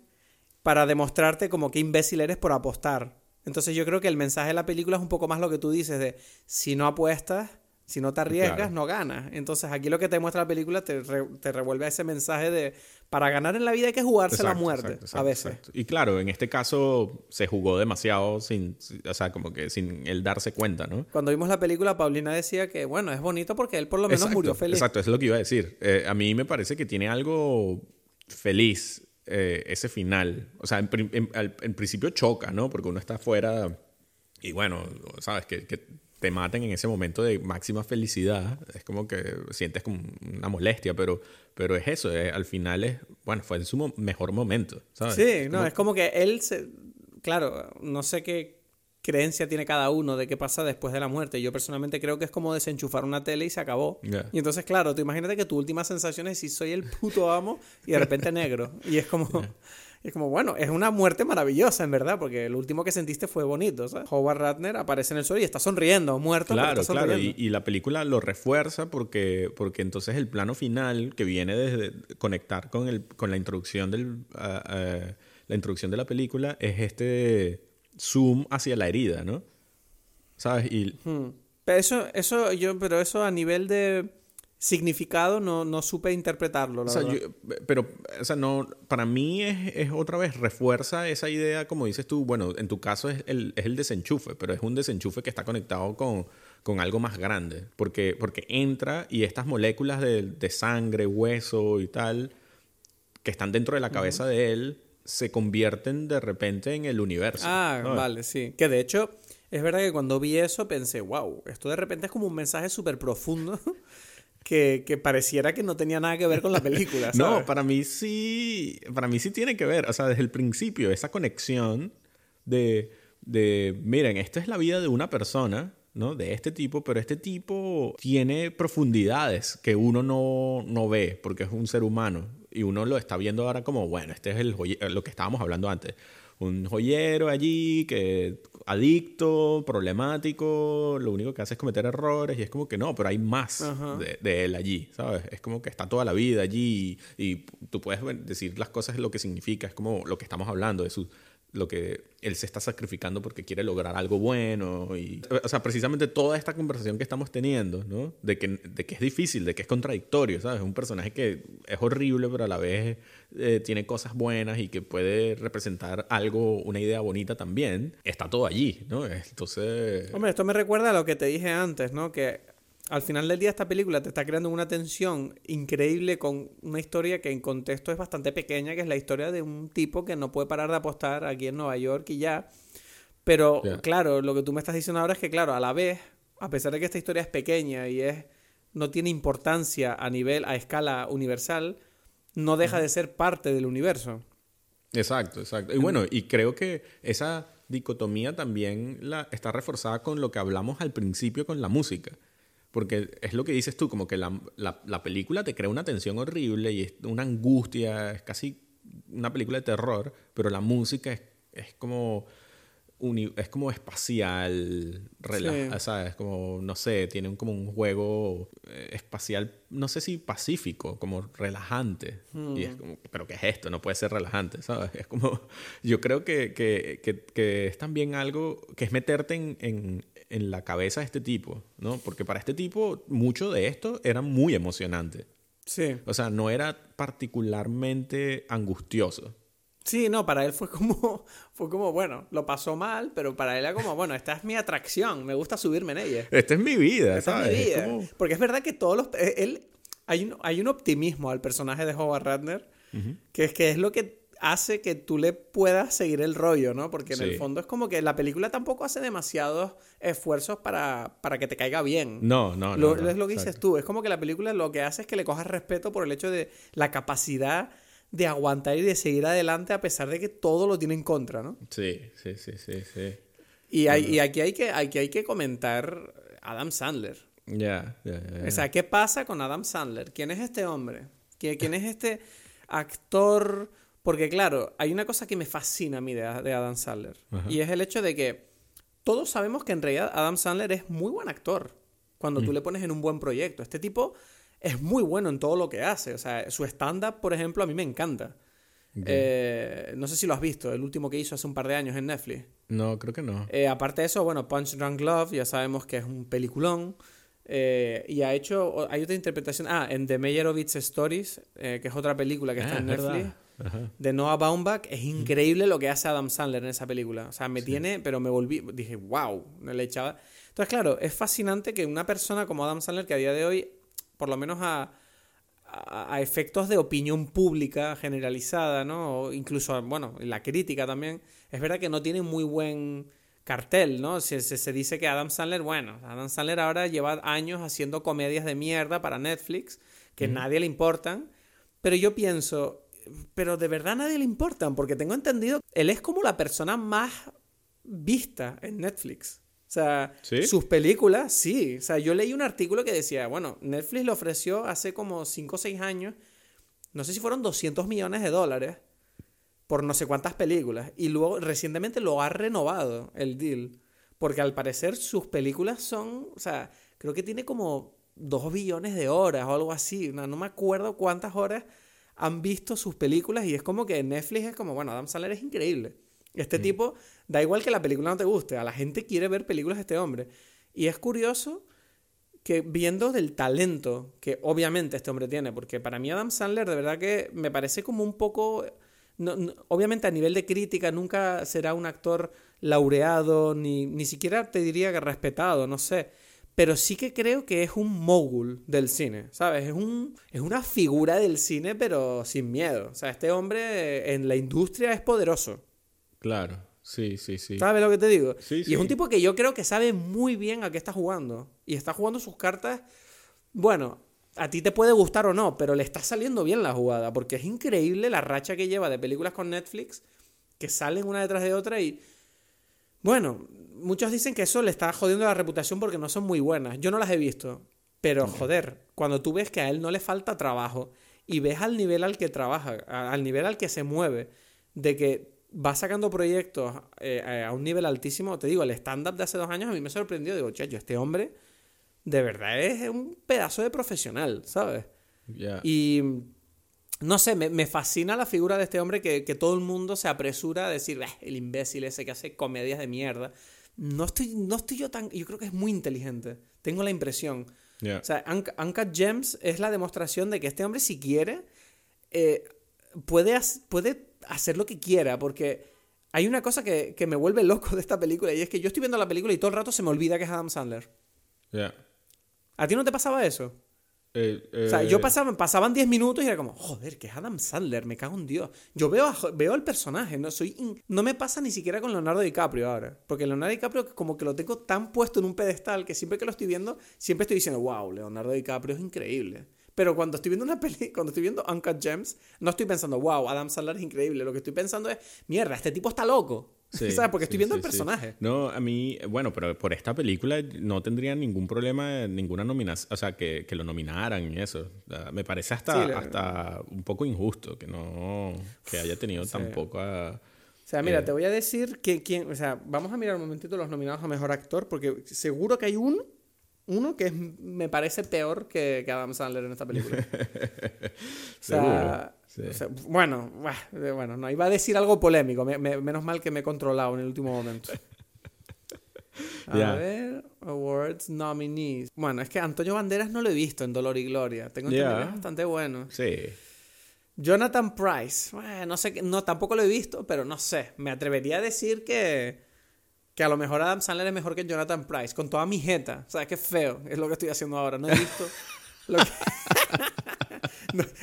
para demostrarte como qué imbécil eres por apostar. Entonces yo creo que el mensaje de la película es un poco más lo que tú dices de si no apuestas, si no te arriesgas, Claro. no ganas. Entonces aquí lo que te muestra la película te, re- te revuelve a ese mensaje de para ganar en la vida hay que jugarse la muerte exacto, a veces. Y claro, en este caso se jugó demasiado sin, o sea, como que sin él darse cuenta, ¿no? Cuando vimos la película, Paulina decía que, bueno, es bonito porque él por lo menos murió feliz. Exacto, es lo que iba a decir. Eh, a mí me parece que tiene algo feliz eh, ese final. O sea, en, en- en principio choca, ¿no? Porque uno está afuera y bueno, sabes, que, que te maten en ese momento de máxima felicidad. Es como que sientes como una molestia, pero, pero es eso. eh, al final es, bueno, fue en su mo- mejor momento, ¿sabes? Sí, no, Como- es como que él se... Claro, no sé qué creencia tiene cada uno de qué pasa después de la muerte. Yo personalmente creo que es como desenchufar una tele y se acabó. Y entonces, claro, tú imagínate que tu última sensación es si soy el puto amo y de repente [laughs] negro. Y es como... Es como, bueno, es una muerte maravillosa, en verdad, porque el último que sentiste fue bonito, ¿sabes? Howard Ratner aparece en el suelo y está sonriendo, muerto, pero Claro, claro, y la película lo refuerza porque, porque entonces el plano final que viene desde conectar con, el, con la introducción del ah, ah, la introducción de la película es este zoom hacia la herida, ¿no? ¿Sabes? Y Hmm. Pero eso, eso, yo, pero eso a nivel de significado no, no supe interpretarlo, la o sea, verdad. yo- pero, o sea, no, para mí es, es otra vez, refuerza esa idea, como dices tú, bueno, en tu caso es el, es el desenchufe, pero es un desenchufe que está conectado con, con algo más grande, porque, porque entra y estas moléculas de, de sangre, hueso y tal, que están dentro de la cabeza de él, se convierten de repente en el universo. Ah, vale, sí. Que de hecho, es verdad que cuando vi eso pensé, wow, esto de repente es como un mensaje súper profundo [laughs] que, que pareciera que no tenía nada que ver con la película. [laughs] ¿sabes? No, para mí sí, para mí sí tiene que ver, o sea, desde el principio, esa conexión de, de, miren, esta es la vida de una persona, ¿no? De este tipo, pero este tipo tiene profundidades que uno no, no ve porque es un ser humano y uno lo está viendo ahora como, bueno, este es el lo que estábamos hablando antes. Un joyero allí que adicto, problemático, lo único que hace es cometer errores y es como que no, pero hay más de, él allí, ¿sabes? Es como que está toda la vida allí y, y tú puedes decir las cosas lo que significa, es como lo que estamos hablando de su lo que él se está sacrificando porque quiere lograr algo bueno. Y, o sea, precisamente toda esta conversación que estamos teniendo, ¿no? De que, de que es difícil, de que es contradictorio, ¿sabes? Es un personaje que es horrible, pero a la vez eh, tiene cosas buenas y que puede representar algo, una idea bonita también. Está todo allí, ¿no? Entonces... Hombre, esto me recuerda a lo que te dije antes, ¿no? Que al final del día esta película te está creando una tensión increíble con una historia que en contexto es bastante pequeña, que es la historia de un tipo que no puede parar de apostar aquí en Nueva York y ya. Pero claro, lo que tú me estás diciendo ahora es que claro, a la vez, a pesar de que esta historia es pequeña y es no tiene importancia a nivel a escala universal, no deja de ser parte del universo. Exacto, exacto. Y bueno, y creo que esa dicotomía también la, está reforzada con lo que hablamos al principio con la música. Porque es lo que dices tú, como que la, la, película te crea una tensión horrible y es una angustia, es casi una película de terror, pero la música es, es como es como espacial, relajada, ¿sabes? Como, no sé, tiene como un juego eh, espacial, no sé si pacífico, como relajante. Y es hmm. como, pero ¿qué es esto? No puede ser relajante, ¿sabes? [laughs] Es como, yo creo que, que, que, que es también algo que es meterte en, en la cabeza de este tipo, ¿no? Porque para este tipo mucho de esto era muy emocionante. Sí. O sea, no era particularmente angustioso. Sí, no, para él fue como, [laughs] fue como, bueno, lo pasó mal, pero para él era como, bueno, esta es mi atracción, me gusta subirme en ella. Esta es mi vida, esta Es mi vida. Porque es verdad que todos los, eh, él, hay un, hay un optimismo al personaje de Howard Ratner, que es que es lo que hace que tú le puedas seguir el rollo, ¿no? Porque en el fondo es como que la película tampoco hace demasiados esfuerzos para, para que te caiga bien. No, no, no. es lo que dices tú. Es como que la película lo que hace es que le cojas respeto por el hecho de la capacidad de aguantar y de seguir adelante a pesar de que todo lo tiene en contra, ¿no? Sí, sí, sí, sí, sí. Y, hay, aquí, hay que, aquí hay que comentar Adam Sandler. Ya, ya, ya. O sea, ¿qué pasa con Adam Sandler? ¿Quién es este hombre? ¿Quién es este actor porque claro, hay una cosa que me fascina a mí de, Adam Sandler. Y es el hecho de que todos sabemos que en realidad Adam Sandler es muy buen actor. Cuando tú mm. le pones en un buen proyecto. Este tipo es muy bueno en todo lo que hace. O sea, su stand-up, por ejemplo, a mí me encanta. Eh, no sé si lo has visto, el último que hizo hace un par de años en Netflix. No, creo que no. Eh, aparte de eso, bueno, Punch Drunk Love, ya sabemos que es un peliculón. Eh, y ha hecho, hay otra interpretación, ah, en The Meyerowitz Stories, que es otra película que está ah, en Netflix de Noah Baumbach. Es increíble lo que hace Adam Sandler en esa película. O sea, me tiene, pero me volví, dije, wow, me le echaba. Entonces, claro, es fascinante que una persona como Adam Sandler, que a día de hoy, por lo menos a, a, efectos de opinión pública generalizada, ¿no? O incluso, bueno, la crítica también, es verdad que no tiene muy buen cartel, ¿no? Se, se, dice que Adam Sandler, bueno, Adam Sandler ahora lleva años haciendo comedias de mierda para Netflix, que nadie le importan, pero yo pienso, pero de verdad a nadie le importan, porque tengo entendido, él es como la persona más vista en Netflix. O sea, sus películas, sí. O sea, yo leí un artículo que decía, bueno, Netflix le ofreció hace como 5 o 6 años, no sé si fueron 200 millones de dólares por no sé cuántas películas. Y luego recientemente lo ha renovado el deal. Porque al parecer sus películas son, o sea, creo que tiene como 2 billones de horas o algo así. No, no me acuerdo cuántas horas han visto sus películas y es como que Netflix es como, bueno, Adam Sandler es increíble. Este mm. tipo, da igual que la película no te guste, a la gente quiere ver películas de este hombre. Y es curioso que viendo del talento que obviamente este hombre tiene, porque para mí Adam Sandler de verdad que me parece como un poco... obviamente a nivel de crítica nunca será un actor laureado, ni, ni siquiera te diría que respetado, no sé pero sí que creo que es un mogul del cine, ¿sabes? Es, un, es una figura del cine, pero sin miedo. O sea, este hombre en la industria es poderoso. Claro, sí, sí, sí. ¿Sabes lo que te digo? Sí, y es un tipo que yo creo que sabe muy bien a qué está jugando. Y está jugando sus cartas, bueno, a ti te puede gustar o no, pero le está saliendo bien la jugada, porque es increíble la racha que lleva de películas con Netflix, que salen una detrás de otra y Bueno, muchos dicen que eso le está jodiendo la reputación porque no son muy buenas. Yo no las he visto. Pero, joder, cuando tú ves que a él no le falta trabajo y ves al nivel al que trabaja, al nivel al que se mueve, de que va sacando proyectos eh, a un nivel altísimo, te digo, el stand-up de hace dos años a mí me sorprendió. Digo, chacho, este hombre de verdad es un pedazo de profesional, ¿sabes? Y no sé, me, fascina la figura de este hombre que, todo el mundo se apresura a decir, el imbécil ese que hace comedias de mierda. No estoy, no estoy yo tan... Yo creo que es muy inteligente. Tengo la impresión. O sea, Uncut Gems es la demostración de que este hombre, si quiere, eh, puede, puede hacer lo que quiera, porque hay una cosa que, me vuelve loco de esta película, y es que yo estoy viendo la película y todo el rato se me olvida que es Adam Sandler. ¿A ti no te pasaba eso? Eh, o sea, yo eh, pasaba, pasaban 10 minutos y era como, joder, que es Adam Sandler, me cago en Dios. Yo veo, veo el personaje, no, soy no me pasa ni siquiera con Leonardo DiCaprio ahora. Porque Leonardo DiCaprio como que lo tengo tan puesto en un pedestal que siempre que lo estoy viendo, siempre estoy diciendo, wow, Leonardo DiCaprio es increíble. Pero cuando estoy viendo una peli, cuando estoy viendo Uncut Gems, no estoy pensando, wow, Adam Sandler es increíble. Lo que estoy pensando es, mierda, este tipo está loco. ¿Sabes? Porque estoy viendo el personaje. No, a mí, bueno, pero por esta película no tendría ningún problema, ninguna nominación, o sea, que, que, lo nominaran y eso. me parece hasta, hasta un poco injusto que no, que haya tenido tan poco a... O sea, mira, eh, te voy a decir que quién, o sea, vamos a mirar un momentito los nominados a Mejor Actor, porque seguro que hay uno uno que me parece peor que, Adam Sandler en esta película. [laughs] o sea, bueno, bueno, no, iba a decir algo polémico. menos mal que me he controlado en el último momento. [laughs] A ver, Awards Nominees. Bueno, es que Antonio Banderas no lo he visto en Dolor y Gloria. Tengo entendido que es bastante bueno. Sí. Jonathan Price. Bueno, no sé, no, tampoco lo he visto, pero no sé. Me atrevería a decir que que a lo mejor Adam Sandler es mejor que Jonathan Price, con toda mi jeta. O sea, qué feo es lo que estoy haciendo ahora. No he visto [laughs]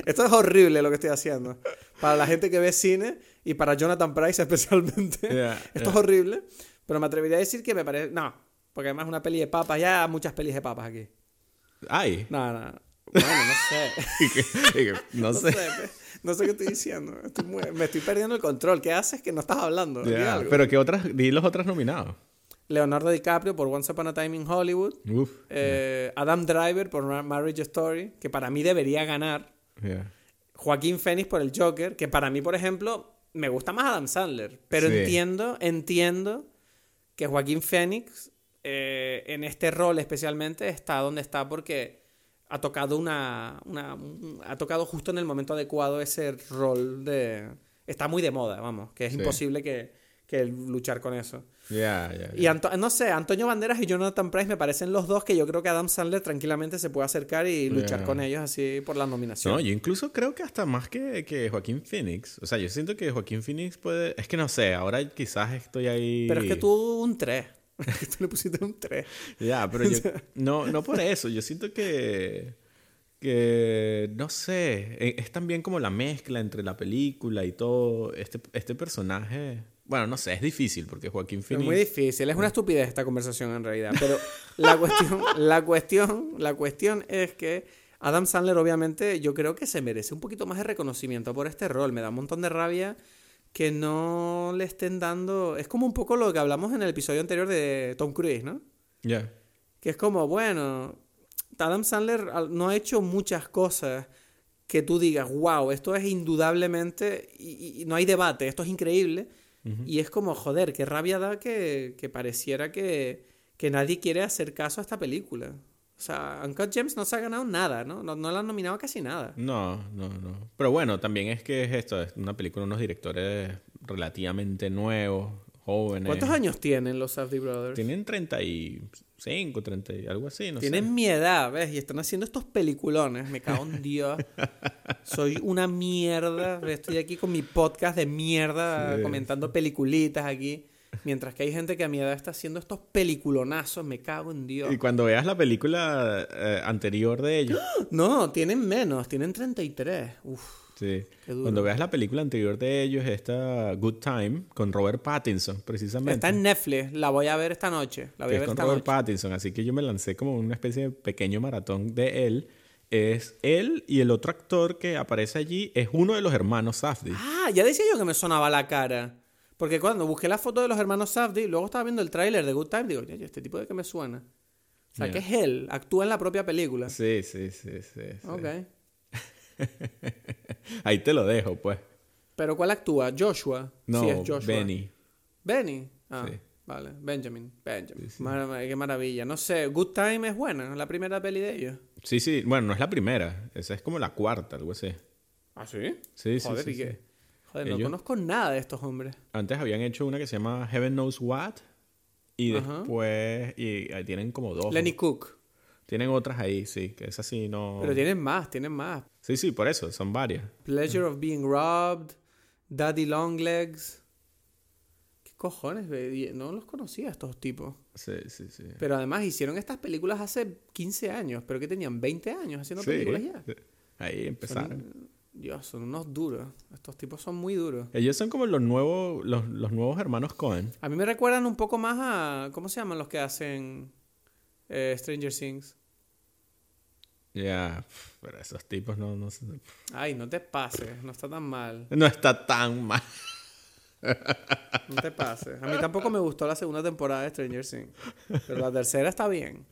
esto es horrible lo que estoy haciendo. Para la gente que ve cine y para Jonathan Price [laughs] especialmente. esto es horrible. Pero me atrevería a decir que me parece... No, porque además es una peli de papas. Ya hay muchas pelis de papas aquí. ¿Hay? No, no. Bueno, no sé. [laughs] no, sé. No sé qué estoy diciendo. me estoy perdiendo el control. ¿Qué haces que no estás hablando? Pero ¿qué otras? Di los otros nominados. Leonardo DiCaprio por Once Upon a Time in Hollywood. Eh, Adam Driver por Marriage Story, que para mí debería ganar. Joaquín Phoenix por el Joker, que para mí, por ejemplo, me gusta más Adam Sandler. Pero entiendo, entiendo que Joaquín Phoenix eh, en este rol especialmente está donde está porque ha tocado una, una, ha tocado justo en el momento adecuado ese rol de está muy de moda vamos que es imposible que, que, luchar con eso Ya, ya, y no sé Antonio Banderas y Jonathan Price me parecen los dos que yo creo que Adam Sandler tranquilamente se puede acercar y luchar con ellos así por la nominación no yo incluso creo que hasta más que, que Joaquín Phoenix o sea yo siento que Joaquín Phoenix puede es que no sé ahora quizás estoy ahí pero es que tuvo un 3 [laughs] Tú le pusiste un 3. Ya, pero yo. [laughs] No, no por eso. Yo siento que. Que. No sé. E, es también como la mezcla entre la película y todo. Este, este personaje. Bueno, no sé, es difícil porque Joaquín Phoenix... Es muy difícil, es una estupidez esta conversación en realidad, pero la cuestión, la cuestión, la cuestión es que Adam Sandler obviamente yo creo que se merece un poquito más de reconocimiento por este rol, me da un montón de rabia que no le estén dando. Es como un poco lo que hablamos en el episodio anterior de Tom Cruise, ¿no? Ya. Que es como, bueno, Adam Sandler no ha hecho muchas cosas que tú digas, wow, esto es indudablemente. Y, no hay debate, esto es increíble. Y es como, joder, qué rabia da que, que pareciera que, que nadie quiere hacer caso a esta película. O sea, Uncut James no se ha ganado nada, ¿no? ¿no? No, la han nominado casi nada. No, no, no. Pero bueno, también es que es esto, es una película de unos directores relativamente nuevos, jóvenes. ¿Cuántos años tienen los Safdie Brothers? Tienen 35, 30, algo así, no Tienen mi edad, ¿ves? Y están haciendo estos peliculones. Me cago en Dios. [laughs] Soy una mierda. Estoy aquí con mi podcast de mierda comentando peliculitas aquí. Mientras que hay gente que a mi edad está haciendo estos peliculonazos, me cago en Dios. Y cuando veas la película eh, anterior de ellos. [gasps] No, tienen menos, tienen 33. Uf. Sí. Cuando veas la película anterior de ellos, esta Good Time, con Robert Pattinson, precisamente. Está en Netflix, la voy a ver esta noche. La voy a ver con esta Robert Pattinson, así que yo me lancé como una especie de pequeño maratón de él. Es él y el otro actor que aparece allí es uno de los hermanos Safdie. Ah, ya decía yo que me sonaba la cara. Porque cuando busqué la foto de los hermanos Safdie, luego estaba viendo el tráiler de Good Time, digo, "Oye, este tipo de que me suena. O sea, que es él, actúa en la propia película. Sí, sí, sí, sí. sí. Ok. [laughs] Ahí te lo dejo, pues. Pero ¿cuál actúa? Joshua. No, sí, es Joshua. Benny. Benny. Ah, Sí. vale. Benjamin. Benjamin. Sí, sí. Mar- qué maravilla. No sé, Good Time es buena, la primera peli de ellos. Sí, sí. Bueno, no es la primera. Esa es como la cuarta, algo así. ¿Ah, sí? Sí, sí, Joder, sí, ¿y qué? Joder, no conozco nada de estos hombres. Antes habían hecho una que se llama Heaven Knows What. Y Ajá. después... Y ahí tienen como dos. Lenny Cook. Tienen otras ahí, sí. Que esas sí no... Pero tienen más, tienen más. Sí, sí, por eso. Son varias. Pleasure of Being Robbed, Daddy Longlegs. ¿Qué cojones? ve? No los conocía estos tipos. Sí, sí, sí. Pero además hicieron estas películas hace 15 años, pero que tenían 20 años haciendo Sí, películas ya. Ahí empezaron. Son- Dios, son unos duros. Estos tipos son muy duros. Ellos son como los nuevos, los, los nuevos hermanos Cohen. A mí me recuerdan un poco más a. ¿Cómo se llaman los que hacen eh, Stranger Things? Ya, pf, pero esos tipos no, no, sé. Ay, no te pases, no está tan mal. no está tan mal. No te pases. A mí tampoco me gustó la segunda temporada de Stranger Things. Pero la tercera está bien.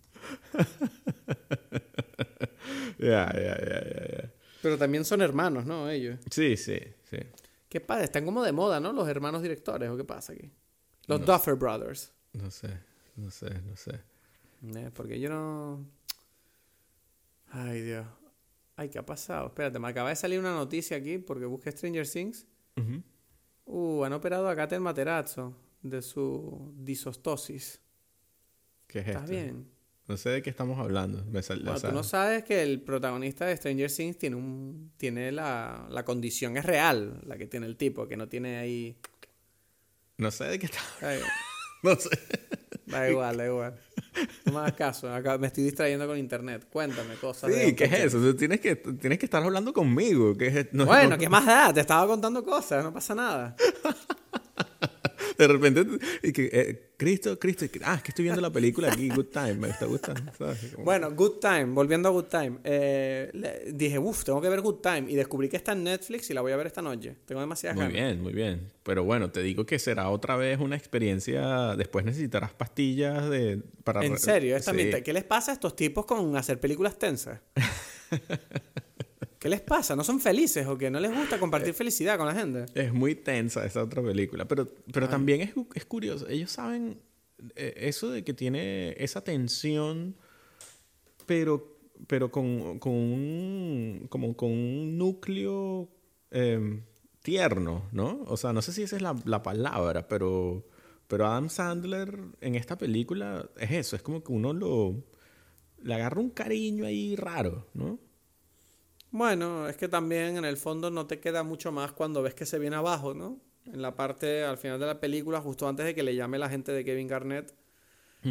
Ya, ya, ya, ya, ya. Pero también son hermanos, ¿no? Ellos. Sí, sí, sí. ¿Qué pasa? Están como de moda, ¿no? Los hermanos directores, ¿o qué pasa aquí? Los No Duffer Brothers. No sé, no sé, no sé. Eh, porque yo no. Ay, Dios. Ay, ¿qué ha pasado? Espérate, me acaba de salir una noticia aquí porque busqué Stranger Things. Uh, han operado a Katen Materazzo de su disostosis. ¿Qué es ¿Estás esto? bien? No sé de qué estamos hablando. Me Bueno, tú no sabes que el protagonista de Stranger Things tiene un tiene la, la condición es real, la que tiene el tipo, que no tiene ahí. no sé de qué estamos [laughs] No sé. Da igual, da igual. No me hagas caso, acá me estoy distrayendo con internet. Cuéntame cosas. Sí, ¿qué es eso? O sea, tienes, que, tienes que estar hablando conmigo. ¿Qué es- no- Bueno, no- ¿qué más da? Te estaba contando cosas, no pasa nada. [laughs] De repente, y que, eh, Cristo, Cristo, y que- ah, es que estoy viendo la película aquí, Good Time, me está gustando. ¿sabes? Como- Bueno, Good Time, volviendo a Good Time. eh, le- dije, uff, tengo que ver Good Time. Y descubrí que está en Netflix y la voy a ver esta noche. Tengo demasiadas Muy ganas. bien, muy bien. Pero bueno, te digo que será otra vez una experiencia. Después necesitarás pastillas de para En serio, esta Sí. ¿qué les pasa a estos tipos con hacer películas tensas? [laughs] ¿Qué les pasa? ¿No son felices o qué? ¿No les gusta compartir felicidad con la gente? Es muy tensa esa otra película. Pero, pero también es, es curioso. Ellos saben eh, eso de que tiene esa tensión, pero, pero con, con un, como con un núcleo eh, tierno, ¿no? O sea, no sé si esa es la, la palabra, pero, pero Adam Sandler en esta película es eso. Es como que uno lo... Le agarra un cariño ahí raro, ¿no? Bueno, es que también en el fondo no te queda mucho más cuando ves que se viene abajo, ¿no? En la parte, al final de la película, justo antes de que le llame la gente de Kevin Garnett.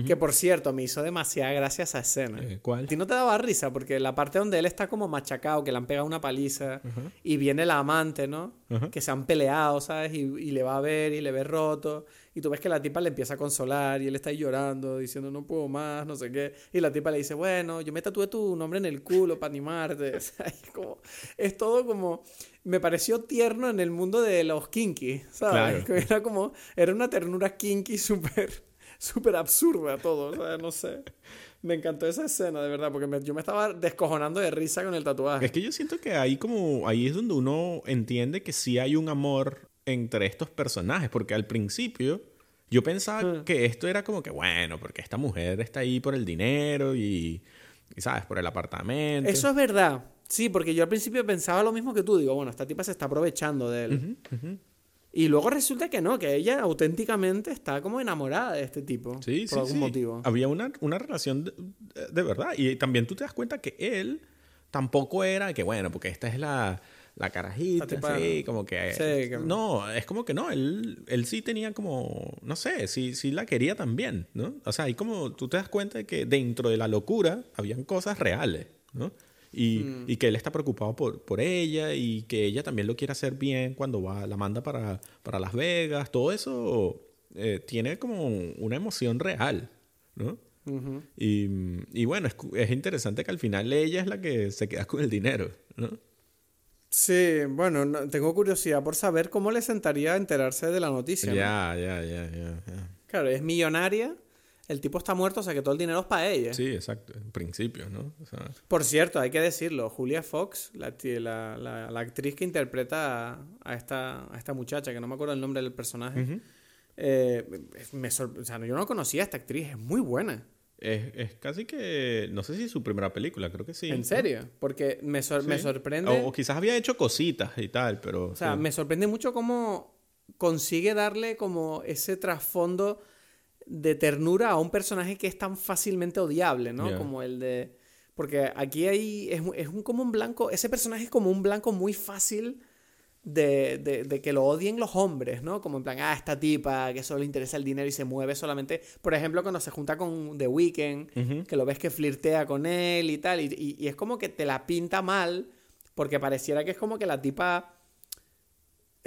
Que por cierto, me hizo demasiada gracia esa escena. Eh, ¿A ¿Cuál? ti no te daba risa? Porque la parte donde él está como machacado, que le han pegado una paliza, y viene la amante, ¿no? Que se han peleado, ¿sabes? Y, y le va a ver y le ve roto. Y tú ves que la tipa le empieza a consolar y él está ahí llorando, diciendo no puedo más, no sé qué. Y la tipa le dice, bueno, yo me tatué tu nombre en el culo para animarte. [laughs] O sea, es, como, es todo como... Me pareció tierno en el mundo de los kinky, ¿sabes? Claro. Que [laughs] era como... Era una ternura kinky súper... Súper absurda todo, o sea, no sé. Me encantó esa escena, de verdad, porque me- yo me estaba descojonando de risa con el tatuaje. Es que yo siento que ahí como ahí es donde uno entiende que sí hay un amor entre estos personajes, porque al principio yo pensaba Mm. que esto era como que bueno, porque esta mujer está ahí por el dinero y, y, sabes, por el apartamento. Eso es verdad. Sí, porque yo al principio pensaba lo mismo que tú. Digo, bueno, esta tipa se está aprovechando de él. Ujú. Y luego resulta que no, que ella auténticamente está como enamorada de este tipo. Sí, por sí, algún sí. motivo. Había una, una relación de, de verdad. Y también tú te das cuenta que él tampoco era que, bueno, porque esta es la, la carajita, La sí, como que... Sí, que- No, es como que no, él, él sí tenía como, no sé, sí, sí la quería también, ¿no? O sea, ahí como tú te das cuenta de que dentro de la locura habían cosas reales, ¿no? Y, Mm. y que él está preocupado por, por ella y que ella también lo quiere hacer bien cuando va, la manda para, para Las Vegas. Todo eso eh, tiene como una emoción real, ¿no? Y, y bueno, es, es interesante que al final ella es la que se queda con el dinero, ¿no? Sí, bueno, tengo curiosidad por saber cómo le sentaría enterarse de la noticia. Ya, ya, ya, ya. Claro, es millonaria, el tipo está muerto, o sea que todo el dinero es para ella. Sí, exacto, en principio, ¿no? Por cierto, hay que decirlo, Julia Fox, la, la, actriz que interpreta a, esta, a esta muchacha, que no me acuerdo el nombre del personaje, eh, me o sea, yo no conocía a esta actriz, es muy buena. Es, es, casi que, no sé si es su primera película, creo que sí. ¿En serio? Porque me, me sorprende... O, quizás había hecho cositas y tal, pero... O sea, me sorprende mucho cómo consigue darle como ese trasfondo de ternura a un personaje que es tan fácilmente odiable, ¿no? Como el de... Porque aquí hay... Es, es un, como un blanco... Ese personaje es como un blanco muy fácil de, de, de, que lo odien los hombres, ¿no? Como en plan, ah, esta tipa que solo le interesa el dinero y se mueve solamente. Por ejemplo, cuando se junta con The Weeknd, que lo ves que flirtea con él y tal, y, y, es como que te la pinta mal, porque pareciera que es como que la tipa.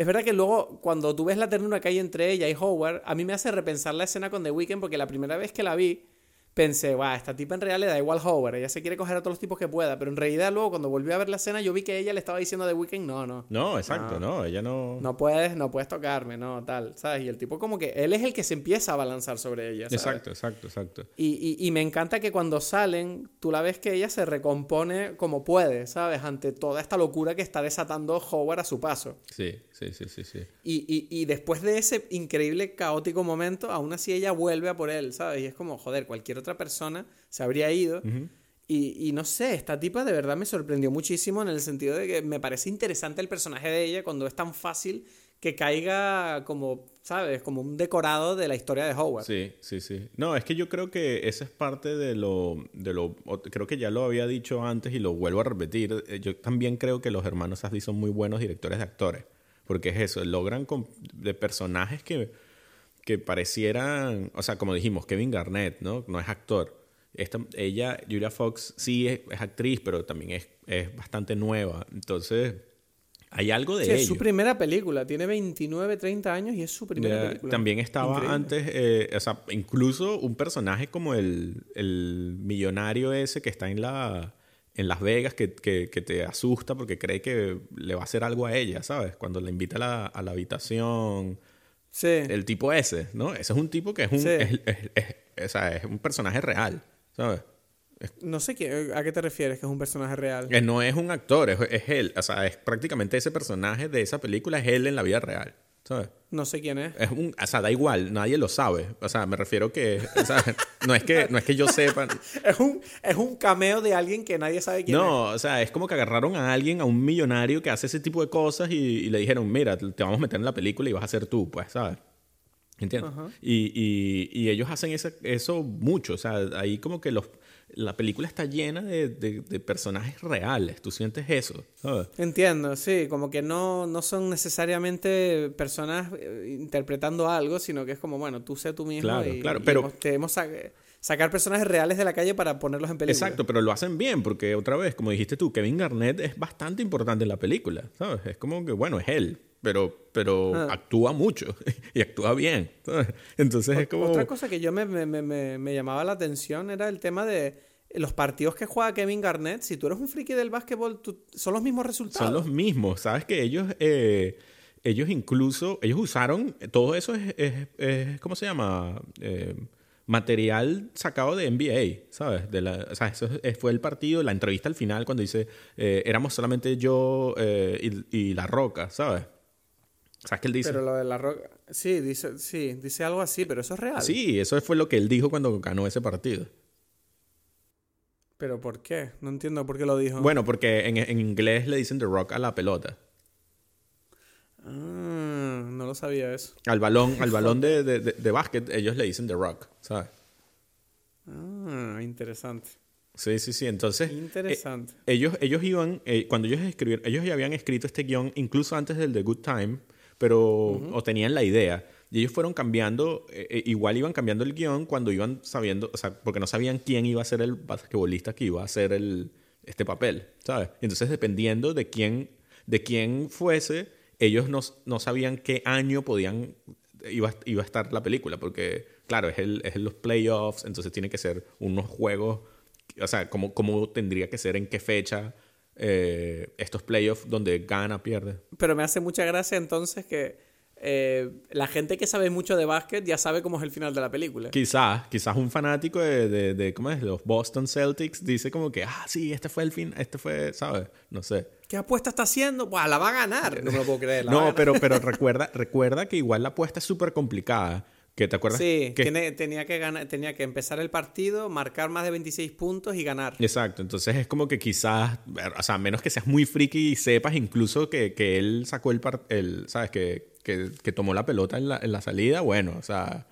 Es verdad que luego, cuando tú ves la ternura que hay entre ella y Howard, a mí me hace repensar la escena con The Weeknd, porque la primera vez que la vi, pensé, va, esta tipa en realidad le da igual Howard, ella se quiere coger a todos los tipos que pueda, pero en realidad luego cuando volví a ver la escena yo vi que ella le estaba diciendo a The Weeknd, no, no. No, exacto, no, ella no... No puedes, no puedes tocarme, no, tal, ¿sabes? Y el tipo como que él es el que se empieza a balanzar sobre ella, ¿sabes? Exacto, exacto, exacto. Y, y, y me encanta que cuando salen, tú la ves que ella se recompone como puede, ¿sabes? Ante toda esta locura que está desatando Howard a su paso. Sí, sí, sí, sí, sí. Y, y después de ese increíble, caótico momento, aún así ella vuelve a por él, ¿sabes? Y es como, joder, cualquier otra persona se habría ido. y, y, no sé, esta tipa de verdad me sorprendió muchísimo en el sentido de que me parece interesante el personaje de ella cuando es tan fácil que caiga como, ¿sabes? Como un decorado de la historia de Howard. Sí, sí, sí. No, es que yo creo que esa es parte de lo, de lo... Creo que ya lo había dicho antes y lo vuelvo a repetir. Eh, yo también creo que los hermanos Asdi son muy buenos directores de actores. Porque es eso, logran de personajes que, que parecieran... O sea, como dijimos, Kevin Garnett, ¿no? No es actor esta, ella, Julia Fox, sí es, actriz, pero también es, es, bastante nueva. Entonces, hay algo de sí, Es su primera película. Tiene 29, 30 años y es su primera película. También estaba antes, eh, o sea, incluso un personaje como el, el, millonario ese que está en la en Las Vegas que, que, que, te asusta porque cree que le va a hacer algo a ella, ¿sabes? Cuando la invita a la, a la habitación. Sí. El tipo ese, ¿no? Ese es un tipo que es un, es, es, o sea, es un personaje real. ¿sabes? No sé qué, a qué te refieres, que es un personaje real. no es un actor, es, él. O sea, es prácticamente ese personaje de esa película es él en la vida real. ¿Sabes? No sé quién es. es un, o sea, da igual, nadie lo sabe. O sea, me refiero que. O sea, [laughs] no, es que no es que yo sepa. [laughs] es, un, es un cameo de alguien que nadie sabe quién es. No, o sea, es como que agarraron a alguien, a un millonario que hace ese tipo de cosas y, y le dijeron: Mira, te vamos a meter en la película y vas a ser tú, pues, ¿sabes? ¿Entiendes? Y, y, y, ellos hacen eso, eso mucho. O sea, ahí como que los, la película está llena de, de, personajes reales. Tú sientes eso. Entiendo, sí. Como que no, no son necesariamente personas eh, interpretando algo, sino que es como, bueno, tú sé tú mismo. Claro, claro. Pero. Queremos sacar personajes reales de la calle para ponerlos en película. Exacto, pero lo hacen bien, porque otra vez, como dijiste tú, Kevin Garnett es bastante importante en la película. ¿Sabes? Es como que, bueno, es él pero, pero ah. actúa mucho [laughs] y actúa bien. Entonces es como... Otra cosa que yo me, me, me, me, llamaba la atención era el tema de los partidos que juega Kevin Garnett. Si tú eres un friki del básquetbol, son los mismos resultados. Son los mismos. Sabes que ellos... Eh, ellos incluso, ellos usaron, todo eso es, es, ¿cómo se llama? Eh, material sacado de NBA, ¿sabes? De la, o sea, eso fue el partido, la entrevista al final cuando dice, eh, éramos solamente yo y, y, La Roca, ¿sabes? ¿Sabes qué él dice? Pero lo de la roca. Sí, dice, sí, dice algo así, pero eso es real. Sí, eso fue lo que él dijo cuando ganó ese partido. ¿Pero por qué? No entiendo por qué lo dijo. Bueno, porque en, en inglés le dicen The Rock a la pelota. Ah, no lo sabía eso. Al balón, al [laughs] balón de, de, de, básquet, ellos le dicen The Rock, ¿sabes? Ah, interesante. Sí, sí, sí. Entonces. Interesante. Eh, ellos, ellos iban. Eh, cuando ellos escribieron. Ellos ya habían escrito este guion incluso antes del The Good Time pero o tenían la idea. Y ellos fueron cambiando, eh, eh, igual iban cambiando el guion cuando iban sabiendo, o sea, porque no sabían quién iba a ser el basquetbolista que iba a hacer el, este papel, ¿sabes? Entonces, dependiendo de quién, de quién fuese, ellos no, no sabían qué año podían, iba, iba a estar la película, porque, claro, es, el, es los playoffs, entonces tiene que ser unos juegos, o sea, cómo, cómo tendría que ser, en qué fecha eh, estos playoffs donde gana, pierde. Pero me hace mucha gracia entonces que eh, la gente que sabe mucho de básquet ya sabe cómo es el final de la película. Quizás, quizás un fanático de, de, de, ¿cómo es? Los Boston Celtics dice como que, ah, sí, este fue el fin, este fue, ¿sabes? No sé. ¿Qué apuesta está haciendo? Buah, la va a ganar. No me lo puedo creer. la No, pero, pero [laughs] recuerda, recuerda que igual la apuesta es súper complicada. Que te acuerdas Sí, que tiene- tenía, que ganar, tenía que empezar el partido, marcar más de 26 puntos y ganar. Exacto, entonces es como que quizás, o sea, a menos que seas muy friki y sepas incluso que, que él sacó el, el ¿sabes? Que, que, que tomó la pelota en la, en la salida, bueno, o sea,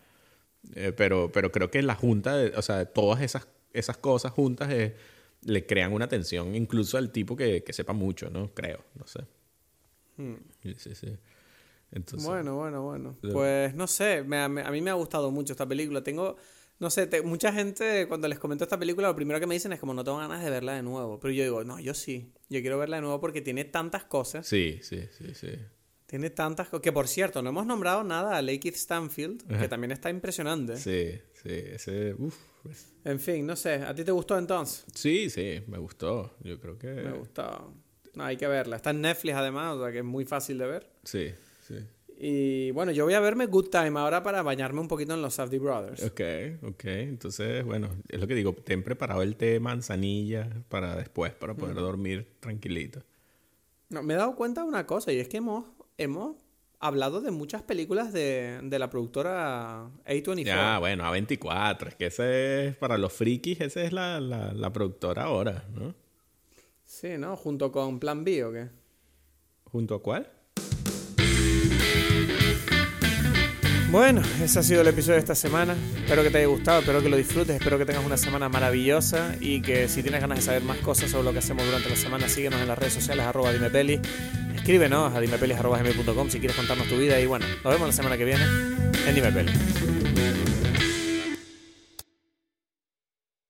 eh, pero, pero creo que la junta, de- o sea, todas esas, esas cosas juntas eh, le crean una tensión incluso al tipo que, que sepa mucho, ¿no? Creo, no sé. Sí, sí, sí. Entonces, Hmm. Bueno, bueno, bueno. Pues no sé, me- me- a mí me ha gustado mucho esta película. Tengo, no sé, te- mucha gente cuando les comento esta película lo primero que me dicen es como no tengo ganas de verla de nuevo. Pero yo digo, no, yo sí. Yo quiero verla de nuevo porque tiene tantas cosas. sí, sí, sí, sí. Tiene tantas cosas. Que por cierto, no hemos nombrado nada a Lakeith Stanfield, que también está impresionante. Sí, sí, ese, uf, En fin, no sé. ¿A ti te gustó entonces? sí, sí, me gustó, yo creo que... Me gustó. No, hay que verla. Está en Netflix además, o sea que es muy fácil de ver. Sí, sí. Y bueno, yo voy a verme Good Time ahora para bañarme un poquito en los Safdie Brothers. Ok, ok. Entonces, bueno, es lo que digo, ten preparado el té manzanilla para después, para poder dormir tranquilito. No, me he dado cuenta de una cosa, y es que hemos, hemos hablado de muchas películas de, de la productora A24. Ya, bueno, A24, es que ese es para los frikis, esa es la, la, la productora ahora, ¿no? Sí, ¿no? Junto con Plan B, ¿o qué? ¿Junto a cuál? Bueno, ese ha sido el episodio de esta semana. Espero que te haya gustado, espero que lo disfrutes, espero que tengas una semana maravillosa y que si tienes ganas de saber más cosas sobre lo que hacemos durante la semana, síguenos en las redes sociales, arroba dimepeli. Escríbenos a dimepelis.com si quieres contarnos tu vida y bueno, nos vemos la semana que viene en Dimepeli.